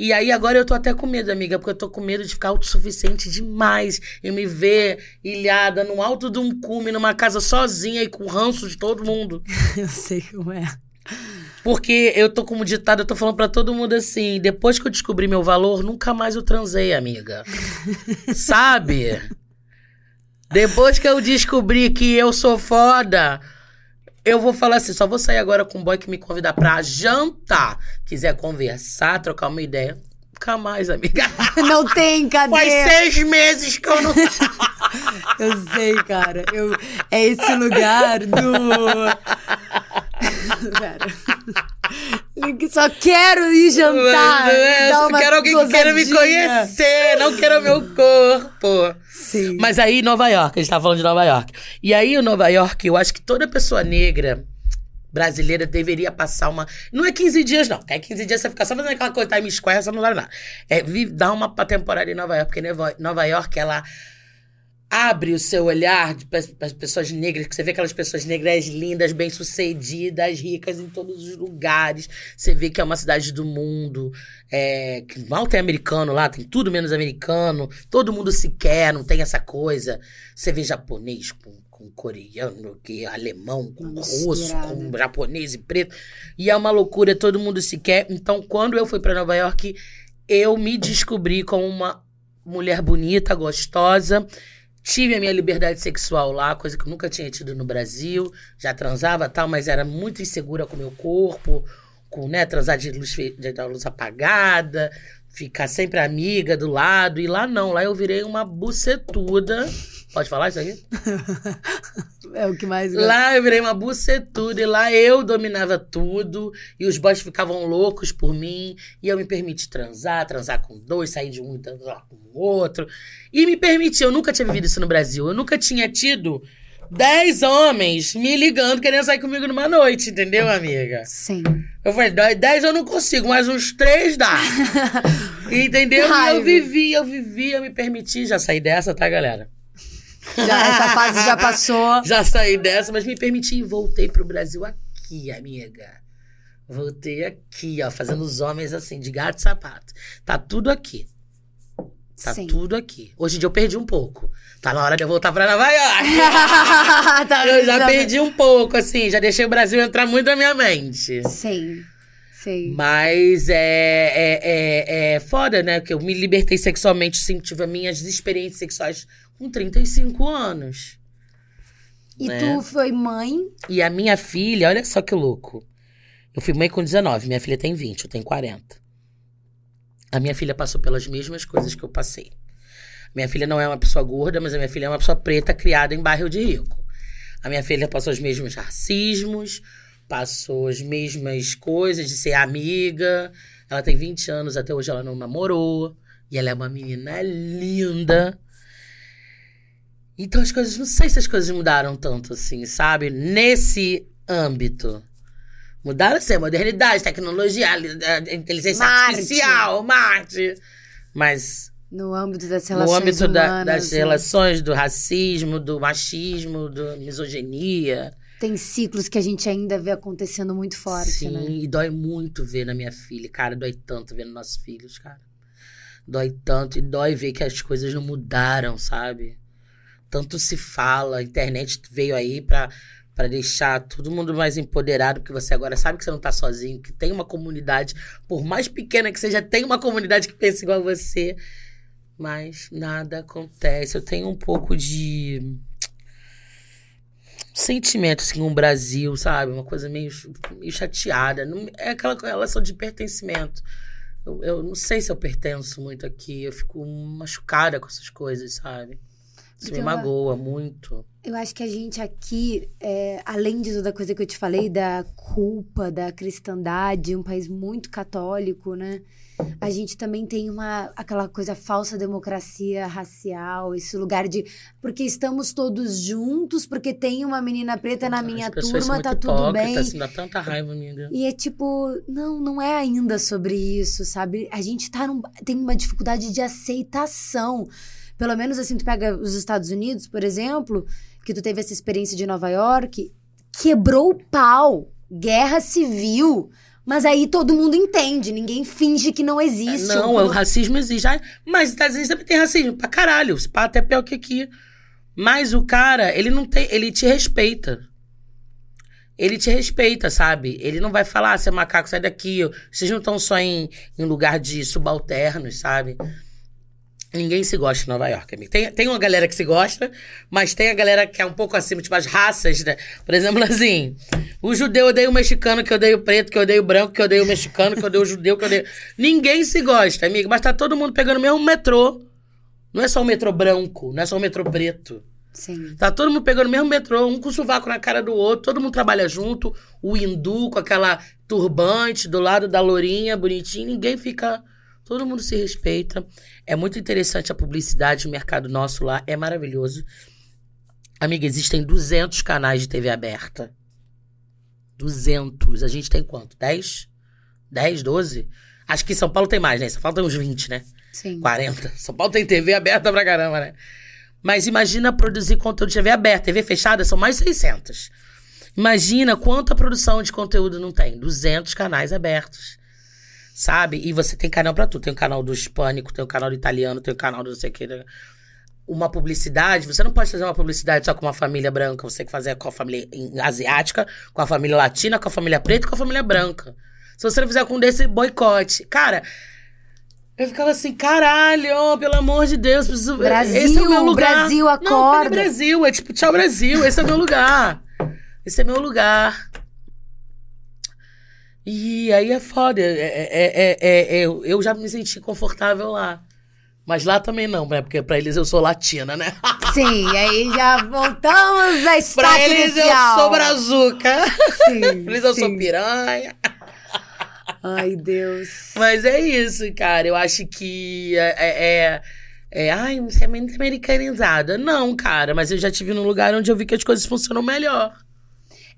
E aí agora eu tô até com medo, amiga, porque eu tô com medo de ficar autossuficiente demais. E me ver ilhada no alto de um cume, numa casa sozinha e com ranço de todo mundo. [LAUGHS] eu sei como é. Porque eu tô como ditado, eu tô falando para todo mundo assim, depois que eu descobri meu valor, nunca mais eu transei, amiga. [LAUGHS] Sabe? Depois que eu descobri que eu sou foda, eu vou falar assim, só vou sair agora com um boy que me convidar pra jantar. Quiser conversar, trocar uma ideia. Nunca mais, amiga. [LAUGHS] Não tem, cadê? Faz seis meses que eu não. [LAUGHS] eu sei, cara. Eu, é esse lugar do. [LAUGHS] Pera. Só quero ir jantar. É, só quero alguém que queira me conhecer, não quero meu corpo. Sim. Mas aí, Nova York, a gente tava falando de Nova York. E aí, o Nova York, eu acho que toda pessoa negra brasileira deveria passar uma. Não é 15 dias, não. É 15 dias você ficar só fazendo aquela coisa Time Square, só não dá nada. É dar uma temporada em Nova York, porque Nova York, ela abre o seu olhar para as pessoas negras, que você vê aquelas pessoas negras lindas, bem-sucedidas, ricas em todos os lugares. Você vê que é uma cidade do mundo, é, que mal tem americano lá, tem tudo menos americano, todo mundo se quer, não tem essa coisa. Você vê japonês com, com coreano, que alemão, com russo, com japonês e preto. E é uma loucura, todo mundo se quer. Então, quando eu fui para Nova York, eu me descobri como uma mulher bonita, gostosa Tive a minha liberdade sexual lá, coisa que eu nunca tinha tido no Brasil. Já transava tal, mas era muito insegura com o meu corpo, com, né, transar de luz, de, luz apagada, ficar sempre amiga do lado. E lá não, lá eu virei uma bucetuda. Pode falar isso aqui? [LAUGHS] é o que mais. Lá eu virei uma bucetuda e lá eu dominava tudo. E os boys ficavam loucos por mim. E eu me permiti transar, transar com dois, sair de um e transar com o outro. E me permiti, eu nunca tinha vivido isso no Brasil. Eu nunca tinha tido dez homens me ligando querendo sair comigo numa noite, entendeu, amiga? Sim. Eu falei, dez eu não consigo, mas uns três dá. [LAUGHS] entendeu? E eu vivi, eu vivi, eu me permiti. Já saí dessa, tá, galera? Já, essa fase já passou. [LAUGHS] Já saí dessa, mas me permiti e voltei pro Brasil aqui, amiga. Voltei aqui, ó, fazendo os homens assim, de gato e sapato. Tá tudo aqui. Tá Sim. tudo aqui. Hoje em dia eu perdi um pouco. Tá na hora de eu voltar pra Nova York. [LAUGHS] tá eu já perdi um pouco, assim. Já deixei o Brasil entrar muito na minha mente. Sim. Sim. Mas é, é, é, é foda, né? Que eu me libertei sexualmente, sim. Tive as minhas experiências sexuais com 35 anos. E né? tu foi mãe? E a minha filha, olha só que louco. Eu fui mãe com 19, minha filha tem 20, eu tenho 40. A minha filha passou pelas mesmas coisas que eu passei. Minha filha não é uma pessoa gorda, mas a minha filha é uma pessoa preta criada em bairro de rico. A minha filha passou os mesmos racismos, passou as mesmas coisas de ser amiga. Ela tem 20 anos, até hoje ela não namorou. E ela é uma menina linda. Então as coisas, não sei se as coisas mudaram tanto assim, sabe? Nesse âmbito. Mudaram assim, modernidade, tecnologia, inteligência Marte. artificial, Marte. Mas. No âmbito das relações. No âmbito humanas, da, das né? relações, do racismo, do machismo, da misoginia. Tem ciclos que a gente ainda vê acontecendo muito forte, Sim, né? e dói muito ver na minha filha. Cara, dói tanto ver nos nossos filhos, cara. Dói tanto e dói ver que as coisas não mudaram, sabe? Tanto se fala, a internet veio aí para para deixar todo mundo mais empoderado, porque você agora sabe que você não tá sozinho, que tem uma comunidade, por mais pequena que seja, tem uma comunidade que pensa igual a você. Mas nada acontece. Eu tenho um pouco de sentimento assim com o Brasil, sabe? Uma coisa meio, meio chateada. É aquela relação de pertencimento. Eu, eu não sei se eu pertenço muito aqui. Eu fico machucada com essas coisas, sabe? Isso Porque me magoa muito. Eu acho que a gente aqui, é, além de toda a coisa que eu te falei, da culpa da cristandade, um país muito católico, né? A gente também tem uma aquela coisa falsa democracia racial, esse lugar de porque estamos todos juntos, porque tem uma menina preta na minha turma, tá tudo bem. Assim, dá tanta raiva, amiga. E é tipo, não, não é ainda sobre isso, sabe? A gente tá num, tem uma dificuldade de aceitação. Pelo menos assim, tu pega os Estados Unidos, por exemplo, que tu teve essa experiência de Nova York, quebrou o pau, guerra civil. Mas aí todo mundo entende, ninguém finge que não existe. Não, Ou- o racismo existe. Mas nos Estados Unidos também tem racismo, pra caralho. Esse pá até pior que aqui. Mas o cara, ele não tem. Ele te respeita. Ele te respeita, sabe? Ele não vai falar, ah, seu macaco, sai daqui. Vocês não estão só em, em lugar de subalternos, sabe? Ninguém se gosta em Nova York, amigo. Tem, tem uma galera que se gosta, mas tem a galera que é um pouco acima, tipo as raças, né? Por exemplo, [LAUGHS] assim, o judeu odeia o mexicano, que odeia o preto, que odeia o branco, que odeia o mexicano, que odeia o judeu, que odeia... Ninguém se gosta, amigo, mas tá todo mundo pegando o mesmo metrô. Não é só o metrô branco, não é só o metrô preto. Sim. Tá todo mundo pegando o mesmo metrô, um com o sovaco na cara do outro, todo mundo trabalha junto, o hindu com aquela turbante do lado da lourinha, bonitinho, ninguém fica. Todo mundo se respeita. É muito interessante a publicidade, o mercado nosso lá é maravilhoso. Amiga, existem 200 canais de TV aberta. 200. A gente tem quanto? 10? 10, 12? Acho que em São Paulo tem mais, né? São Paulo tem uns 20, né? Sim. 40. São Paulo tem TV aberta pra caramba, né? Mas imagina produzir conteúdo de TV aberta. TV fechada são mais de 600. Imagina quanta produção de conteúdo não tem. 200 canais abertos. Sabe? E você tem canal pra tudo. Tem o canal do hispânico, tem o canal do italiano, tem o canal do não sei o que. né? Uma publicidade, você não pode fazer uma publicidade só com uma família branca. Você tem que fazer com a família asiática, com a família latina, com a família preta e com a família branca. Se você não fizer com um desse, boicote. Cara, eu ficava assim, caralho, pelo amor de Deus, preciso... Brasil, esse é o meu lugar. Brasil, acorda. não Brasil, é tipo, tchau Brasil, esse é o meu lugar. Esse é meu lugar. E aí é foda, é, é, é, é- é- eu, já me senti confortável lá. Mas lá também não, né? Porque pra eles eu sou latina, né? [LAUGHS] Sim, aí já voltamos à pra estaca eles inicial. eu sou brazuca. Sim, [LAUGHS] Pra eles eu sou sim. piranha. Ai, Deus. Mas é isso, cara. Eu acho que é. é, é- é, ai, você é muito americanizada. Não, cara, mas eu já tive num lugar onde eu vi que as coisas funcionam melhor.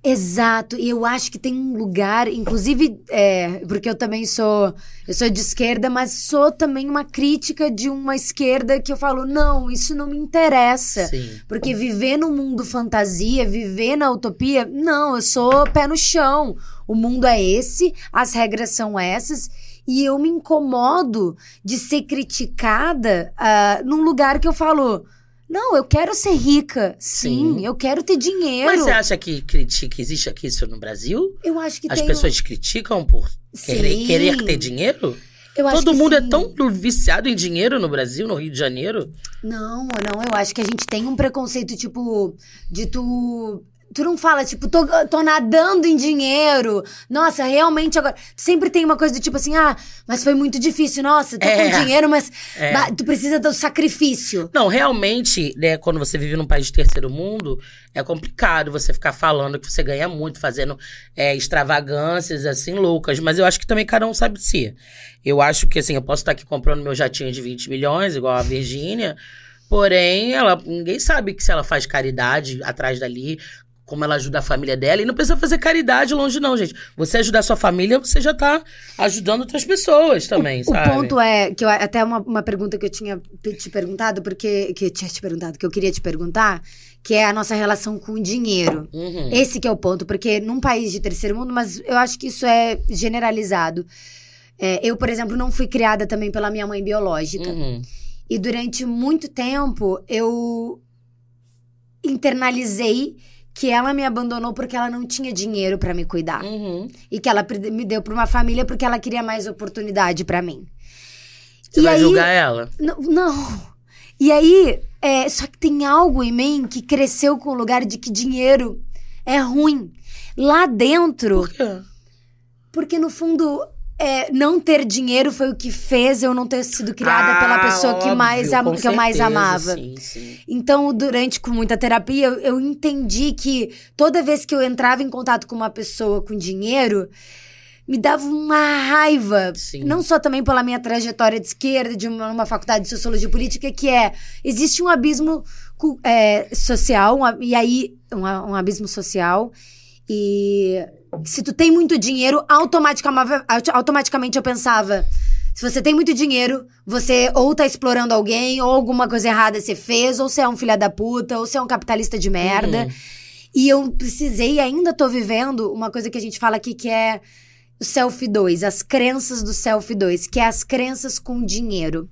Exato, e eu acho que tem um lugar, inclusive, é, porque eu também sou, eu sou de esquerda, mas sou também uma crítica de uma esquerda que eu falo, não, isso não me interessa. Sim. Porque viver no mundo fantasia, viver na utopia, não, eu sou pé no chão. O mundo é esse, as regras são essas, e eu me incomodo de ser criticada ah, num lugar que eu falo. Não, eu quero ser rica. Sim, Sim. eu quero ter dinheiro. Mas você acha que critica, existe aqui isso no Brasil? Eu acho que As tem. um pessoas criticam por querer, querer ter dinheiro? eu Todo mundo é sim. tão viciado em dinheiro no Brasil, no Rio de Janeiro. Não, não, eu acho que a gente tem um preconceito, tipo, de tu. Tu não fala, tipo, tô, tô nadando em dinheiro. Nossa, realmente agora. Sempre tem uma coisa do tipo assim, ah, mas foi muito difícil. Nossa, tô É. com dinheiro, mas É. tu precisa do sacrifício. Não, realmente, né, quando você vive num país de terceiro mundo, é complicado você ficar falando que você ganha muito, fazendo é, extravagâncias, assim, loucas. Mas eu acho que também cada um sabe de si. Eu acho que, assim, eu posso estar aqui comprando meu jatinho de 20 milhões, igual a Virgínia, porém, ela, ninguém sabe que se ela faz caridade atrás dali, como ela ajuda a família dela. E não precisa fazer caridade longe, não, gente. Você ajudar a sua família, você já tá ajudando outras pessoas também, O sabe? ponto é que eu, até uma, uma pergunta que eu tinha te te perguntado, porque. Que eu tinha te perguntado, que eu queria te perguntar, que é a nossa relação com o dinheiro. Uhum. Esse que é o ponto, porque num país de terceiro mundo, mas eu acho que isso é generalizado. É, eu, por exemplo, não fui criada também pela minha mãe biológica. Uhum. E durante muito tempo eu internalizei que ela me abandonou porque ela não tinha dinheiro pra me cuidar. Uhum. E que ela me deu pra uma família porque ela queria mais oportunidade pra mim. Você E vai aí- julgar ela? Não. não. E aí, é, só que tem algo em mim que cresceu com o lugar de que dinheiro é ruim. Lá dentro, Por quê? porque no fundo é, não ter dinheiro foi o que fez eu não ter sido criada Ah, pela pessoa que, óbvio, mais, am- que eu mais certeza, amava. Sim, sim. Então, durante com muita terapia, eu, eu entendi que toda vez que eu entrava em contato com uma pessoa com dinheiro, me dava uma raiva. Sim. Não só também pela minha trajetória de esquerda, de uma, uma faculdade de sociologia política, que é existe um abismo é, social, um e aí um, um abismo social. E se tu tem muito dinheiro, automaticamente, automaticamente eu pensava. Se você tem muito dinheiro, você ou tá explorando alguém, ou alguma coisa errada você fez, ou você é um filho da puta, ou você é um capitalista de merda. Uhum. E eu precisei ainda tô vivendo uma coisa que a gente fala aqui que é o self 2, as crenças do self 2, que é as crenças com dinheiro.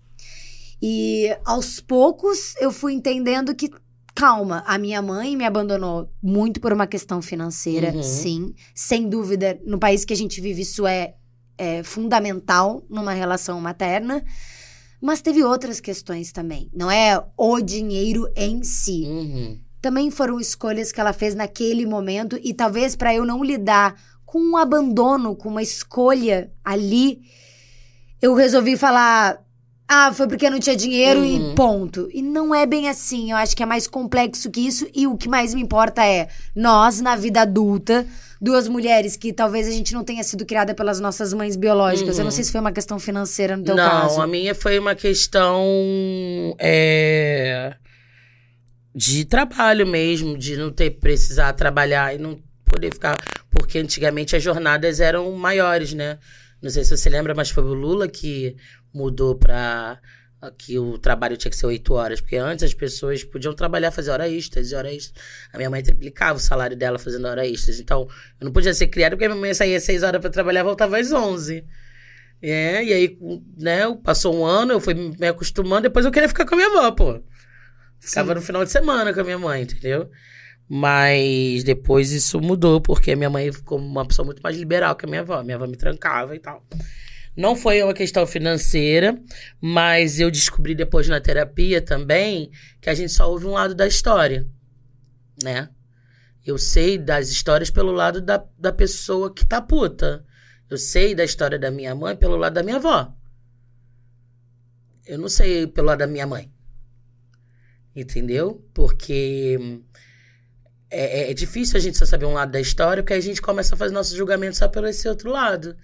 E aos poucos eu fui entendendo que calma, a minha mãe me abandonou muito por uma questão financeira, Uhum. sim, sem dúvida, no país que a gente vive isso é, é fundamental numa relação materna. Mas teve outras questões também. Não é o dinheiro em si Uhum. também foram escolhas que ela fez naquele momento e talvez para eu não lidar com um abandono, com uma escolha ali, eu resolvi falar ah, foi porque não tinha dinheiro Uhum. e ponto. E não é bem assim, eu acho que é mais complexo que isso e o que mais me importa é nós na vida adulta, duas mulheres que talvez a gente não tenha sido criada pelas nossas mães biológicas. Eu não Uhum. sei se foi uma questão financeira no teu não, caso. a minha foi uma questão é, de trabalho mesmo, de não ter precisar trabalhar e não poder ficar. Porque antigamente as jornadas eram maiores, né? Não sei se você lembra, mas foi o Lula que mudou pra. Que o trabalho tinha que ser oito horas. Porque antes as pessoas podiam trabalhar, fazer hora extras e hora extras. A minha mãe triplicava o salário dela fazendo hora extras. Então, eu não podia ser criada porque a minha mãe saía às seis horas pra trabalhar e voltava às onze. É, e aí, né, passou um ano, eu fui me acostumando, depois eu queria ficar com a minha avó, pô. Ficava Sim. no final de semana com a minha mãe, entendeu? Mas depois isso mudou, porque a minha mãe ficou uma pessoa muito mais liberal que a minha avó. Minha avó me trancava e tal. Não foi uma questão financeira, mas eu descobri depois na terapia também que a gente só ouve um lado da história, né? Eu sei das histórias pelo lado da, da pessoa que tá puta. Eu sei da história da minha mãe pelo lado da minha avó. Eu não sei pelo lado da minha mãe. Entendeu? Porque hum, é, é- é difícil a gente só saber um lado da história, porque a gente começa a fazer nosso julgamento só pelo esse outro lado.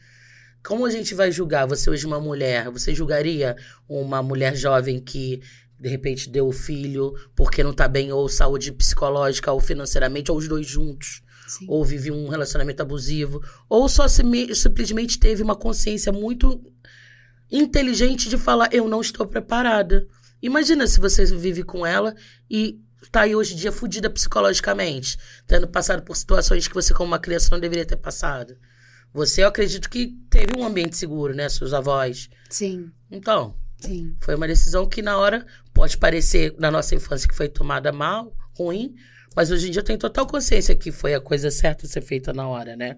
Como a gente vai julgar? Você hoje uma mulher, você julgaria uma mulher jovem que de repente deu o filho porque não tá bem, ou saúde psicológica, ou financeiramente, ou os dois juntos? Sim. ou vive um relacionamento abusivo, ou só simplesmente teve uma consciência muito inteligente de falar: eu não estou preparada. Imagina se você vive com ela e tá aí hoje em dia fudida psicologicamente, tendo passado por situações que você, como uma criança, não deveria ter passado. Você, eu acredito que teve um ambiente seguro, né? Seus avós. Sim, Então, sim. foi uma decisão que na hora pode parecer na nossa infância que foi tomada mal, ruim, mas hoje em dia eu tenho total consciência que foi a coisa certa a ser feita na hora, né?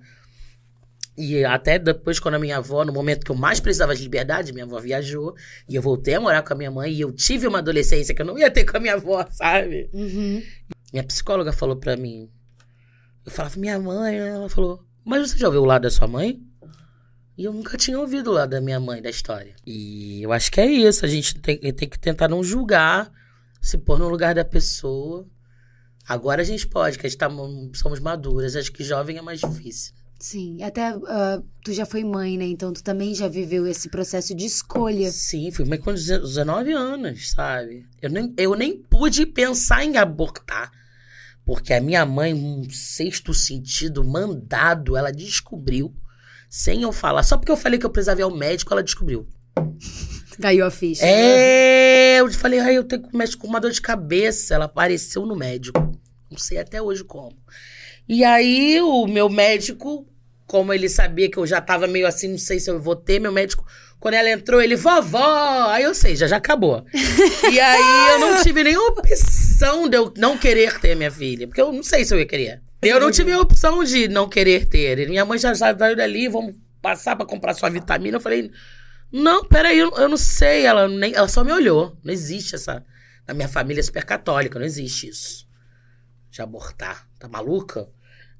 E até depois, quando a minha avó, no momento que eu mais precisava de liberdade, minha avó viajou e eu voltei a morar com a minha mãe e eu tive uma adolescência que eu não ia ter com a minha avó, sabe? Uhum. Minha psicóloga falou pra mim. Eu falava, minha mãe, ela falou, mas você já ouviu o lado da sua mãe? E eu nunca tinha ouvido o lado da minha mãe, da história. E eu acho que é isso, a gente tem, tem que tentar não julgar, se pôr no lugar da pessoa. Agora a gente pode, que a gente tá, somos maduras, acho que jovem é mais difícil. Sim, até ah, tu já foi mãe, né? Então tu também já viveu esse processo de escolha. Sim, fui mãe com 19 anos, sabe? Eu nem, eu nem pude pensar em abortar. Porque a minha mãe, um sexto sentido mandado, ela descobriu, sem eu falar. Só porque eu falei que eu precisava ir ao médico, ela descobriu. Caiu a ficha. É, eu falei, ai, eu tenho que mexer com uma dor de cabeça. Ela apareceu no médico. Não sei até hoje como. E aí, o meu médico, como ele sabia que eu já tava meio assim, não sei se eu vou ter, meu médico, quando ela entrou, ele, vovó! Aí eu sei, já, já acabou. [LAUGHS] e aí eu não tive nenhuma opção de eu não querer ter minha filha, porque eu não sei se eu ia querer. Eu não tive a opção de não querer ter. Minha mãe já saiu dali, vamos passar pra comprar sua vitamina. Eu falei, não, peraí, eu, eu não sei. Ela, nem, ela só me olhou. Não existe essa. Na minha família é super católica, não existe isso. De abortar. Tá maluca?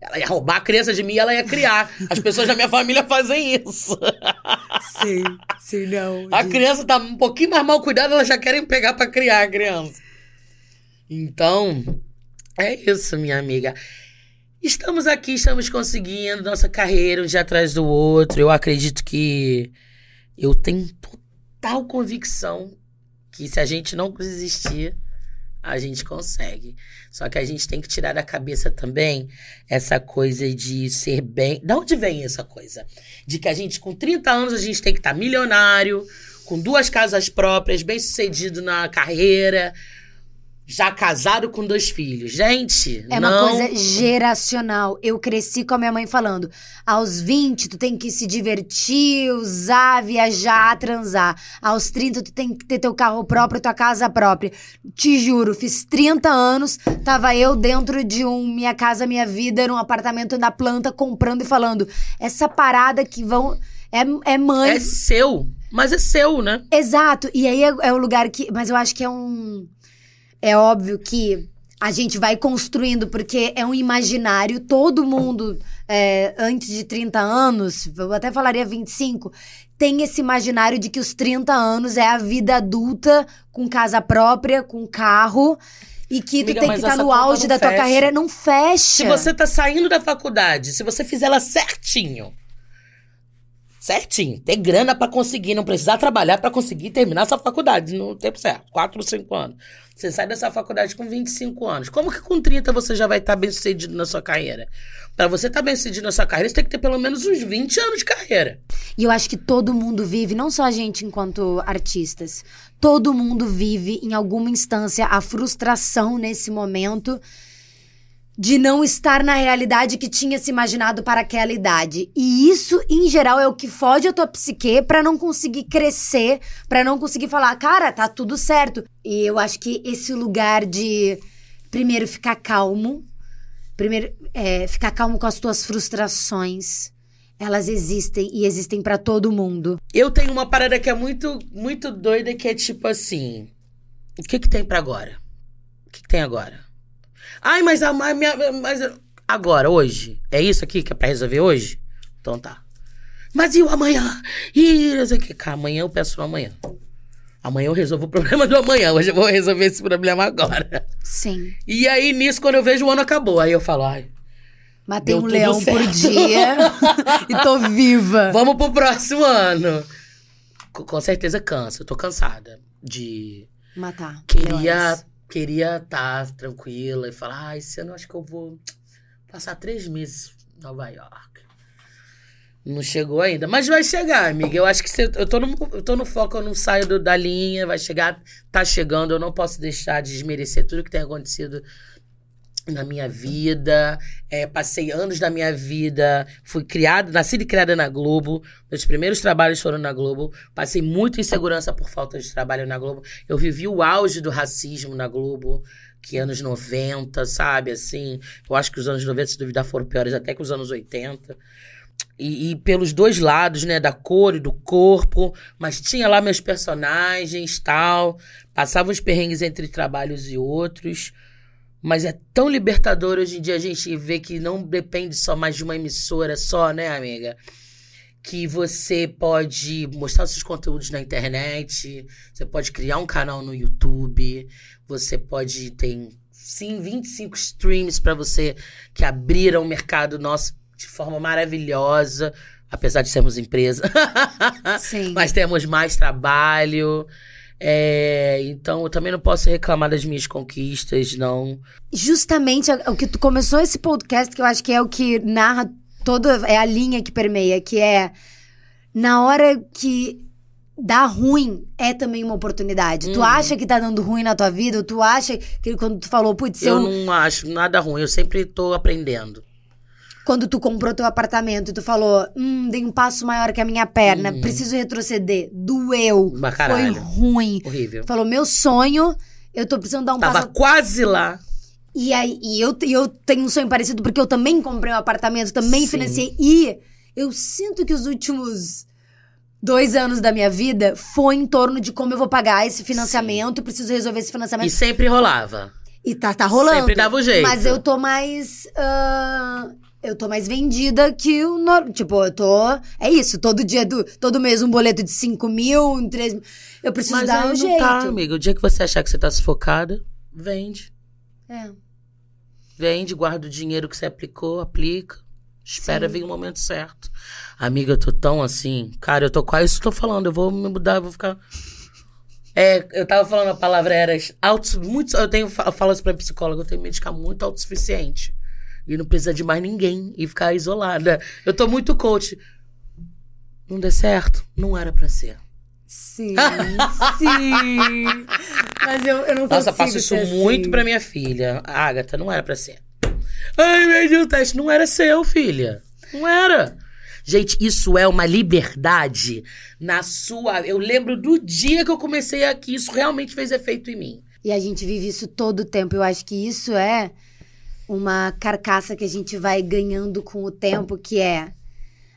Ela ia roubar a criança de mim e ela ia criar. As pessoas da minha família fazem isso. [LAUGHS] Sim, sim, não. A criança tá um pouquinho mais mal cuidada, elas já querem pegar pra criar a criança. Então, é isso, minha amiga. Estamos aqui, estamos conseguindo nossa carreira um dia atrás do outro. Eu acredito que eu tenho total convicção que se a gente não desistir, a gente consegue. Só que a gente tem que tirar da cabeça também essa coisa de ser bem. Da onde vem essa coisa? De que a gente, com 30 anos, a gente tem que estar tá milionário, com duas casas próprias, bem sucedido na carreira, já casado com dois filhos. Gente, é não... uma coisa geracional. Eu cresci com a minha mãe falando: aos 20 tu tem que se divertir, usar, viajar, transar. Aos 30 tu tem que ter teu carro próprio, tua casa própria. Te juro, fiz 30 anos, tava eu dentro de um minha casa, minha vida, num apartamento na planta comprando e falando: essa parada que vão é, é mãe. É seu, mas é seu, né? Exato. E aí é, é o lugar que, mas eu acho que é um é óbvio que a gente vai construindo, porque é um imaginário, todo mundo, é, antes de 30 anos, eu até falaria 25, tem esse imaginário de que os 30 anos é a vida adulta, com casa própria, com carro. E que Amiga, tu tem que estar tá no auge da tua carreira, não fecha. Se você tá saindo da faculdade, se você fizer ela certinho, certinho, ter grana para conseguir, não precisar trabalhar para conseguir terminar sua faculdade no tempo certo, 4 ou 5 anos. Você sai dessa faculdade com 25 anos. Como que com 30 você já vai estar tá bem sucedido na sua carreira? Para você estar tá bem sucedido na sua carreira, você tem que ter pelo menos uns 20 anos de carreira. E eu acho que todo mundo vive, não só a gente enquanto artistas, todo mundo vive em alguma instância a frustração nesse momento de não estar na realidade que tinha se imaginado para aquela idade. E isso, em geral, é o que fode a tua psique para não conseguir crescer, para não conseguir falar, cara, tá tudo certo. E eu acho que esse lugar de primeiro ficar calmo, primeiro é, ficar calmo com as tuas frustrações. Elas existem e existem para todo mundo. Eu tenho uma parada que é muito, muito doida, que é tipo assim: o que que tem para agora? O que, que tem agora? Ai, mas a minha. Mas, agora, hoje? É isso aqui que é pra resolver hoje? Então tá. Mas e o amanhã? E não sei o que. Amanhã eu peço amanhã. Amanhã eu resolvo o problema do amanhã. Hoje eu vou resolver esse problema agora. Sim. E aí, nisso, quando eu vejo o ano acabou, aí eu falo, ai. Matei um leão certo. por dia [LAUGHS] e tô viva. Vamos pro próximo ano. Com certeza cansa. Eu tô cansada de. Matar. Queria leões queria estar tá tranquila e falar: ah, esse ano acho que eu vou passar três meses em Nova York. Não chegou ainda, mas vai chegar, amiga. Eu acho que eu, tô no, eu tô no foco, eu não saio do, da linha, vai chegar, tá chegando. Eu não posso deixar de desmerecer tudo que tem acontecido na minha vida. É, passei anos da minha vida. Fui criada, nascida e criada na Globo. Meus primeiros trabalhos foram na Globo. Passei muita insegurança por falta de trabalho na Globo. Eu vivi o auge do racismo na Globo. Que anos 90, sabe? Assim, eu acho que os anos 90, se duvidar, foram piores até que os anos 80. E, e, pelos dois lados, né? Da cor e do corpo. Mas tinha lá meus personagens tal. Passava os perrengues entre trabalhos e outros. Mas é tão libertador hoje em dia a gente ver que não depende só mais de uma emissora só, né, amiga? Que você pode mostrar seus conteúdos na internet, você pode criar um canal no YouTube, você pode ter sim 25 streams para você que abriram o mercado nosso de forma maravilhosa, apesar de sermos empresa. [LAUGHS] Sim. Mas temos mais trabalho. É, então eu também não posso reclamar das minhas conquistas, não. Justamente o que tu começou esse podcast, que eu acho que é o que narra toda. É a linha que permeia, que é na hora que dá ruim é também uma oportunidade. Uhum. Tu acha que tá dando ruim na tua vida? Ou tu acha que quando tu falou, putz, eu. Eu não acho nada ruim, eu sempre tô aprendendo quando tu comprou teu apartamento e tu falou, hum, dei um passo maior que a minha perna, uhum. preciso retroceder. Doeu. Foi ruim. Horrível. Falou, meu sonho, eu tô precisando dar um Tava passo. Tava quase lá. E aí, e eu, eu tenho um sonho parecido porque eu também comprei um apartamento, também Sim. financiei. E eu sinto que os últimos dois anos da minha vida foi em torno de como eu vou pagar esse financiamento, Sim. preciso resolver esse financiamento. E sempre rolava. E tá, tá rolando. Sempre dava o jeito. Mas eu tô mais. Uh, eu tô mais vendida que o. nor- Tipo, eu tô. É isso, todo dia, do, todo mês um boleto de 5 mil, 3 mil. Eu preciso Mas dar um não jeito. tá, amiga. O dia que você achar que você tá sufocada, vende. É. Vende, guarda o dinheiro que você aplicou, aplica. Espera Sim. vir o momento certo. Amiga, eu tô tão assim. Cara, eu tô quase tô falando. Eu vou me mudar, eu vou ficar. É, eu tava falando a palavra era auto, muito, eu tenho eu falo isso pra psicóloga, eu tenho medo de ficar muito autossuficiente e não precisar de mais ninguém e ficar isolada. Eu tô muito coach. Não deu certo, não era pra ser. Sim, sim. Mas eu, eu não Nossa, passo isso ser muito assim. pra minha filha. A Agatha, não era pra ser. Ai, perdi o teste. Não era seu, filha. Não era. Gente, isso é uma liberdade na sua. Eu lembro do dia que eu comecei aqui, isso realmente fez efeito em mim. E a gente vive isso todo o tempo. Eu acho que isso é uma carcaça que a gente vai ganhando com o tempo, que é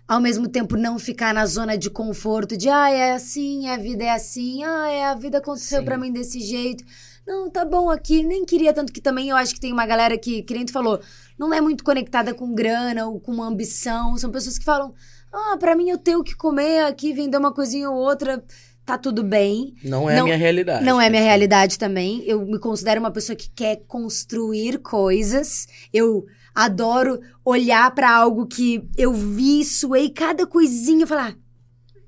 ao mesmo tempo não ficar na zona de conforto de ah, é assim, a vida é assim, ah, é, a vida aconteceu pra mim desse jeito. Não, tá bom aqui, nem queria tanto que também eu acho que tem uma galera que, que nem tu falou, não é muito conectada com grana ou com uma ambição. São pessoas que falam: "Ah, pra mim eu tenho o que comer aqui, vender uma coisinha ou outra, tá tudo bem". Não é Não- a minha realidade. Não é minha realidade também. Eu me considero uma pessoa que quer construir coisas. Eu adoro olhar pra algo que eu vi, suei cada coisinha e falar: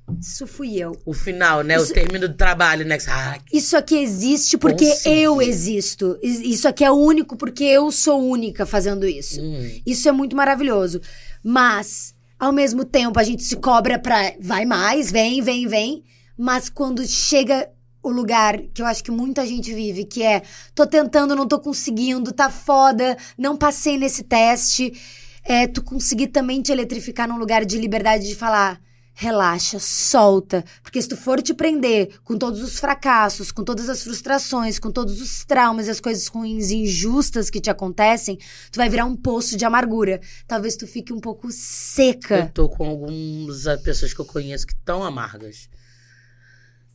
"Ah, isso fui eu. O final, né? Isso- O término do trabalho, né? Ah, Isso aqui existe porque Consegui. eu existo. Is- Isso aqui é único porque eu sou única fazendo isso. hum. Isso é muito maravilhoso. Mas, ao mesmo tempo, a gente se cobra pra. Vai mais, vem, vem, vem. Mas quando chega o lugar que eu acho que muita gente vive, que é tô tentando, não tô conseguindo, tá foda, não passei nesse teste. É, tu conseguir também te eletrificar num lugar de liberdade de falar. Relaxa, solta. Porque se tu for te prender com todos os fracassos, com todas as frustrações, com todos os traumas e as coisas ruins e injustas que te acontecem, tu vai virar um poço de amargura. Talvez tu fique um pouco Eu seca. tô com algumas pessoas que eu conheço que estão amargas.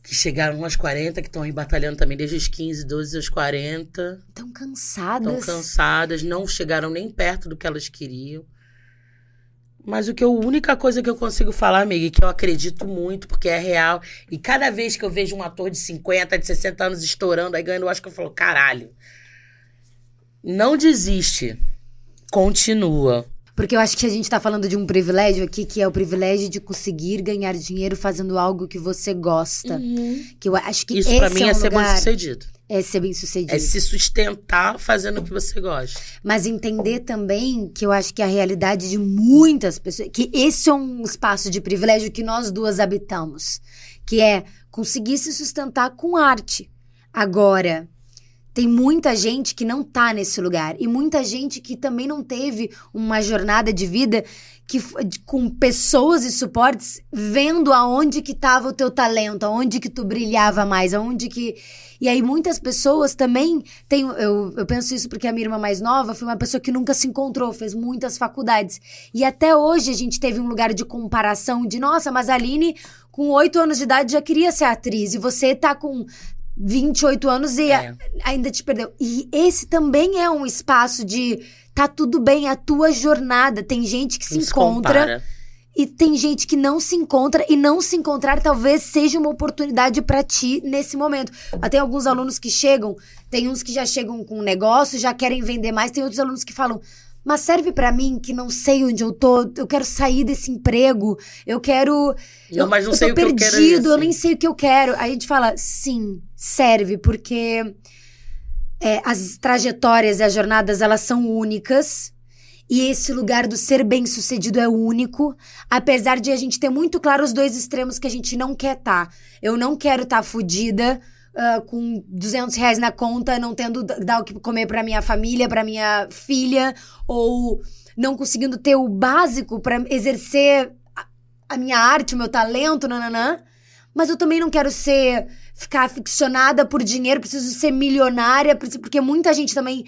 Que chegaram aos 40, que estão aí batalhando também desde os 15, 12 aos 40. Tão cansadas. Estão cansadas, não chegaram nem perto do que elas queriam. Mas o que eu, a única coisa que eu consigo falar, amiga, e que eu acredito muito, porque é real. E cada vez que eu vejo um ator de 50, de 60 anos estourando, aí ganhando, eu acho que eu falo, caralho. Não desiste. Continua. Porque eu acho que a gente tá falando de um privilégio aqui, que é o privilégio de conseguir ganhar dinheiro fazendo algo que você gosta. Que eu acho que Isso esse pra mim é, é, um ser bom lugar... sucedido. É ser bem sucedido. É se sustentar fazendo o que você gosta. Mas entender também que eu acho que a realidade de muitas pessoas. Que esse é um espaço de privilégio que nós duas habitamos. Que é conseguir se sustentar com arte. Agora, tem muita gente que não tá nesse lugar. E muita gente que também não teve uma jornada de vida que, com pessoas e suportes vendo aonde que tava o teu talento, aonde que tu brilhava mais, aonde que. E aí muitas pessoas também têm. Eu, eu penso isso porque a minha irmã mais nova foi uma pessoa que nunca se encontrou, fez muitas faculdades. E até hoje a gente teve um lugar de comparação de, nossa, mas a Aline, com oito anos de idade, já queria ser atriz. E você tá com 28 anos e É. ainda te perdeu. E esse também é um espaço de tá tudo bem, é a tua jornada. Tem gente que se encontra compara. e tem gente que não se encontra e não se encontrar talvez seja uma oportunidade pra ti nesse momento. Ah, Tem alguns alunos que chegam, tem uns que já chegam com um negócio, já querem vender mais, tem outros alunos que falam: "Mas serve pra mim que não sei onde eu tô, eu quero sair desse emprego, eu quero Não, eu, mas não eu sei tô o que eu quero perdido, eu nem assim. sei o que eu quero". Aí a gente fala: "Sim, serve porque é, as trajetórias e as jornadas elas são únicas e esse lugar do ser bem sucedido é único, apesar de a gente ter muito claro os dois extremos que a gente não quer estar. Eu não quero estar fodida ah, com 200 reais na conta, não tendo dar o que comer pra minha família, pra minha filha, ou não conseguindo ter o básico pra exercer a, a minha arte, o meu talento, nananã. Mas eu também não quero ser ficar aficionada por dinheiro, preciso ser milionária, porque muita gente também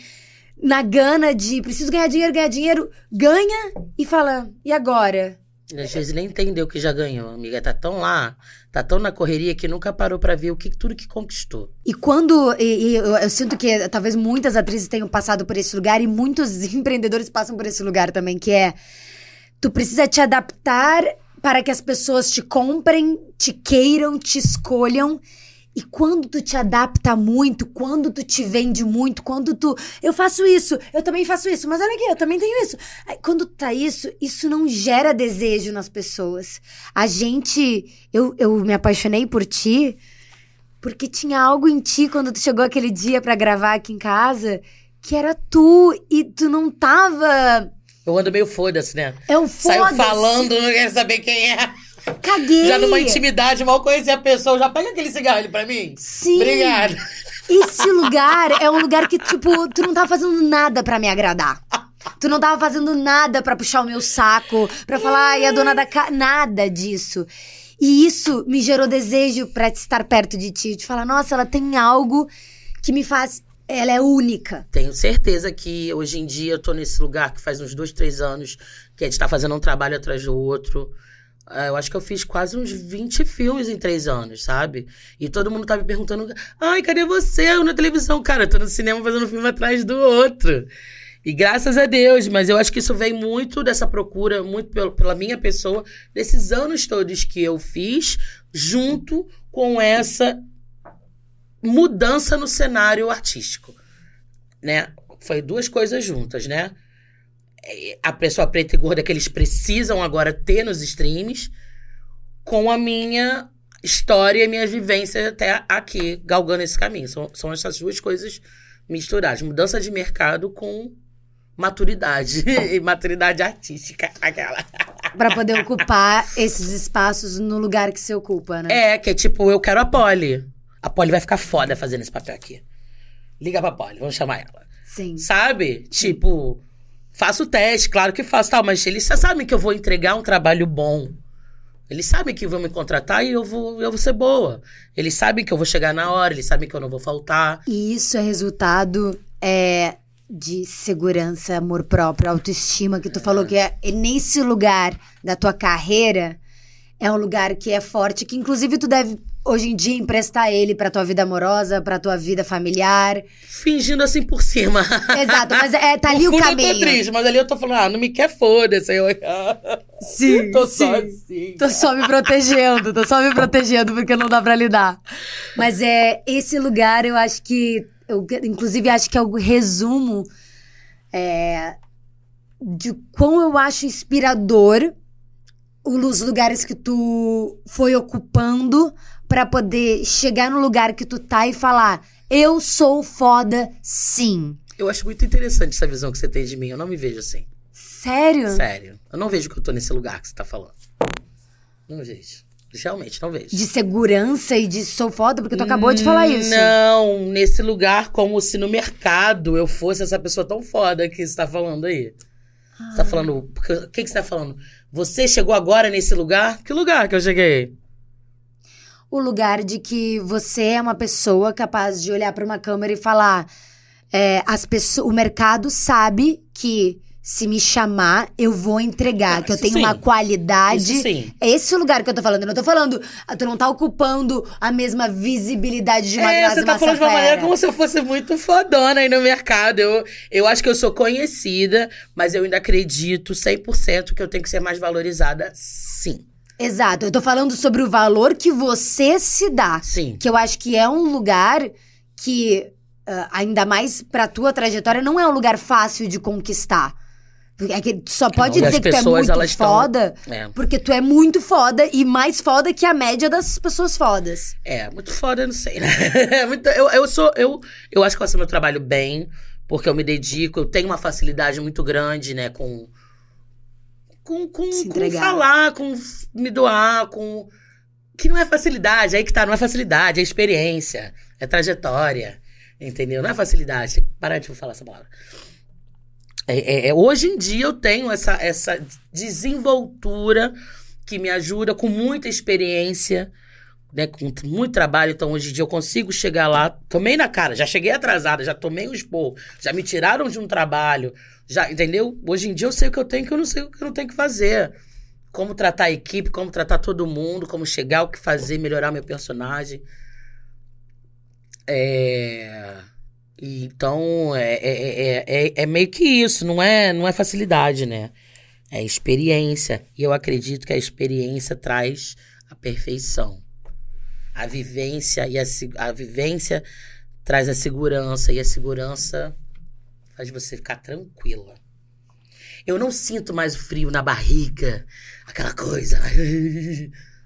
na gana de preciso ganhar dinheiro, ganhar dinheiro, ganha e fala: "E agora? Às vezes nem entendeu que já ganhou, amiga. Tá tão lá, tá tão na correria que nunca parou pra ver o que tudo que conquistou. E quando. E, e eu, eu sinto que talvez muitas atrizes tenham passado por esse lugar e muitos [LAUGHS] empreendedores passam por esse lugar também, que é. Tu precisa te adaptar para que as pessoas te comprem, te queiram, te escolham. E quando tu te adapta muito, quando tu te vende muito, quando tu. Eu faço isso, eu também faço isso, mas olha aqui, eu também tenho isso. Aí, quando tá isso, isso não gera desejo nas pessoas. A gente. Eu, eu me apaixonei por ti porque tinha algo em ti quando tu chegou aquele dia para gravar aqui em casa que era tu e tu não tava. Eu ando meio foda-se, né? É um foda Saiu falando, não quero saber quem é. Caguei. Já numa intimidade, mal conhecer a pessoa, já pega aquele cigarro ali pra mim. Sim. Obrigada. Esse lugar é um lugar que, tipo, tu não tava fazendo nada pra me agradar. Tu não tava fazendo nada pra puxar o meu saco, pra falar, ai, a dona da casa. Nada disso. E isso me gerou desejo pra estar perto de ti. De falar, nossa, ela tem algo que me faz. Ela é única. Tenho certeza que hoje em dia eu tô nesse lugar que faz uns dois, três anos, que a gente tá fazendo um trabalho atrás do outro. Ah, Eu acho que eu fiz quase uns 20 filmes em três anos, sabe? E todo mundo tá me perguntando: ai, cadê você? Eu na televisão. Cara, eu tô no cinema fazendo um filme atrás do outro. E graças a Deus, mas eu acho que isso vem muito dessa procura, muito pela minha pessoa, desses anos todos que eu fiz, junto com essa mudança no cenário artístico, né? Foi duas coisas juntas, né? A pessoa preta e gorda que eles precisam agora ter nos streams, com a minha história e minha vivência até aqui, galgando esse caminho. São, são essas duas coisas misturadas. Mudança de mercado com maturidade. [LAUGHS] e maturidade artística, aquela. [LAUGHS] Pra poder ocupar esses espaços no lugar que você ocupa, né? É, que é tipo, eu quero a Polly. A Polly vai ficar foda fazendo esse papel aqui. Liga pra Polly, vamos chamar ela. Sim. Sabe? Tipo, faço o teste, claro que faço, tal, mas eles sabem que eu vou entregar um trabalho bom. Eles sabem que vão me contratar e eu vou, eu vou ser boa. Eles sabem que eu vou chegar na hora, eles sabem que eu não vou faltar. E isso é resultado é, de segurança, amor próprio, autoestima, que tu falou que é é nesse lugar da tua carreira é um lugar que é forte, que inclusive tu deve hoje em dia emprestar ele pra tua vida amorosa, pra tua vida familiar. Fingindo assim por cima. [LAUGHS] Exato, mas é, tá ali o caminho. Eu tô triste, mas ali eu tô falando, ah, não me quer, foda-se. Eu [LAUGHS] Sim, tô sim. só assim. Tô só me protegendo, tô só me protegendo porque não dá pra lidar. Mas é esse lugar, eu acho que. Eu, inclusive, acho que é o resumo é, de quão eu acho inspirador os lugares que tu foi ocupando pra poder chegar no lugar que tu tá e falar: eu sou foda, sim. Eu acho muito interessante essa visão que você tem de mim. Eu não me vejo assim. Sério? Sério. Eu não vejo que eu tô nesse lugar que você tá falando. Não vejo. Realmente, não vejo. De segurança e de sou foda, porque tu acabou de falar isso. Não, nesse lugar, como se no mercado eu fosse essa pessoa tão foda que você tá falando aí. Você tá falando. porque- O que, que você tá falando? Você chegou agora nesse lugar? Que lugar que eu cheguei? O lugar de que você é uma pessoa capaz de olhar para uma câmera e falar: é, as pessoas, o mercado sabe que se me chamar, eu vou entregar, Ah, que eu tenho sim. uma qualidade. Isso sim. É esse o lugar que eu tô falando. Eu não tô falando, ah, tu não tá ocupando a mesma visibilidade de uma É, Grazi você tá falando de uma maneira como se eu fosse muito fodona aí no mercado. Eu, eu acho que eu sou conhecida, mas eu ainda acredito 100% que eu tenho que ser mais valorizada, sim. Exato, eu tô falando sobre o valor que você se dá. Sim. Que eu acho que é um lugar que, ah, ainda mais pra tua trajetória, não é um lugar fácil de conquistar. Porque É que tu só pode Não, dizer que tu é muito foda, É. porque tu é muito foda e mais foda que a média das pessoas fodas. É, muito foda, eu não sei, né? [LAUGHS] É muito- eu, eu sou. Eu, eu acho que eu faço meu trabalho bem, porque eu me dedico, eu tenho uma facilidade muito grande, né, com. Com, com, com falar, com me doar, com. Que não é facilidade, aí que tá, não é facilidade, é experiência, é trajetória, entendeu? Não é facilidade. Tem que parar de falar essa palavra. É, é- é- hoje em dia eu tenho essa, essa desenvoltura que me ajuda com muita experiência, né, com muito trabalho. Então hoje em dia eu consigo chegar lá, tomei na cara, já cheguei atrasada, já tomei um expor, já me tiraram de um trabalho, já, entendeu? Hoje em dia eu sei o que eu tenho e que eu não sei o que eu não tenho que fazer. como tratar a equipe, como tratar todo mundo, como chegar, o que fazer, melhorar meu personagem. É... Então, é, é, é, é, meio que isso, não é, não é facilidade, né? É experiência. E eu acredito que a experiência traz a perfeição. A vivência e a, a vivência traz a segurança e a segurança faz você ficar tranquila. Eu não sinto mais o frio na barriga, aquela coisa. [LAUGHS]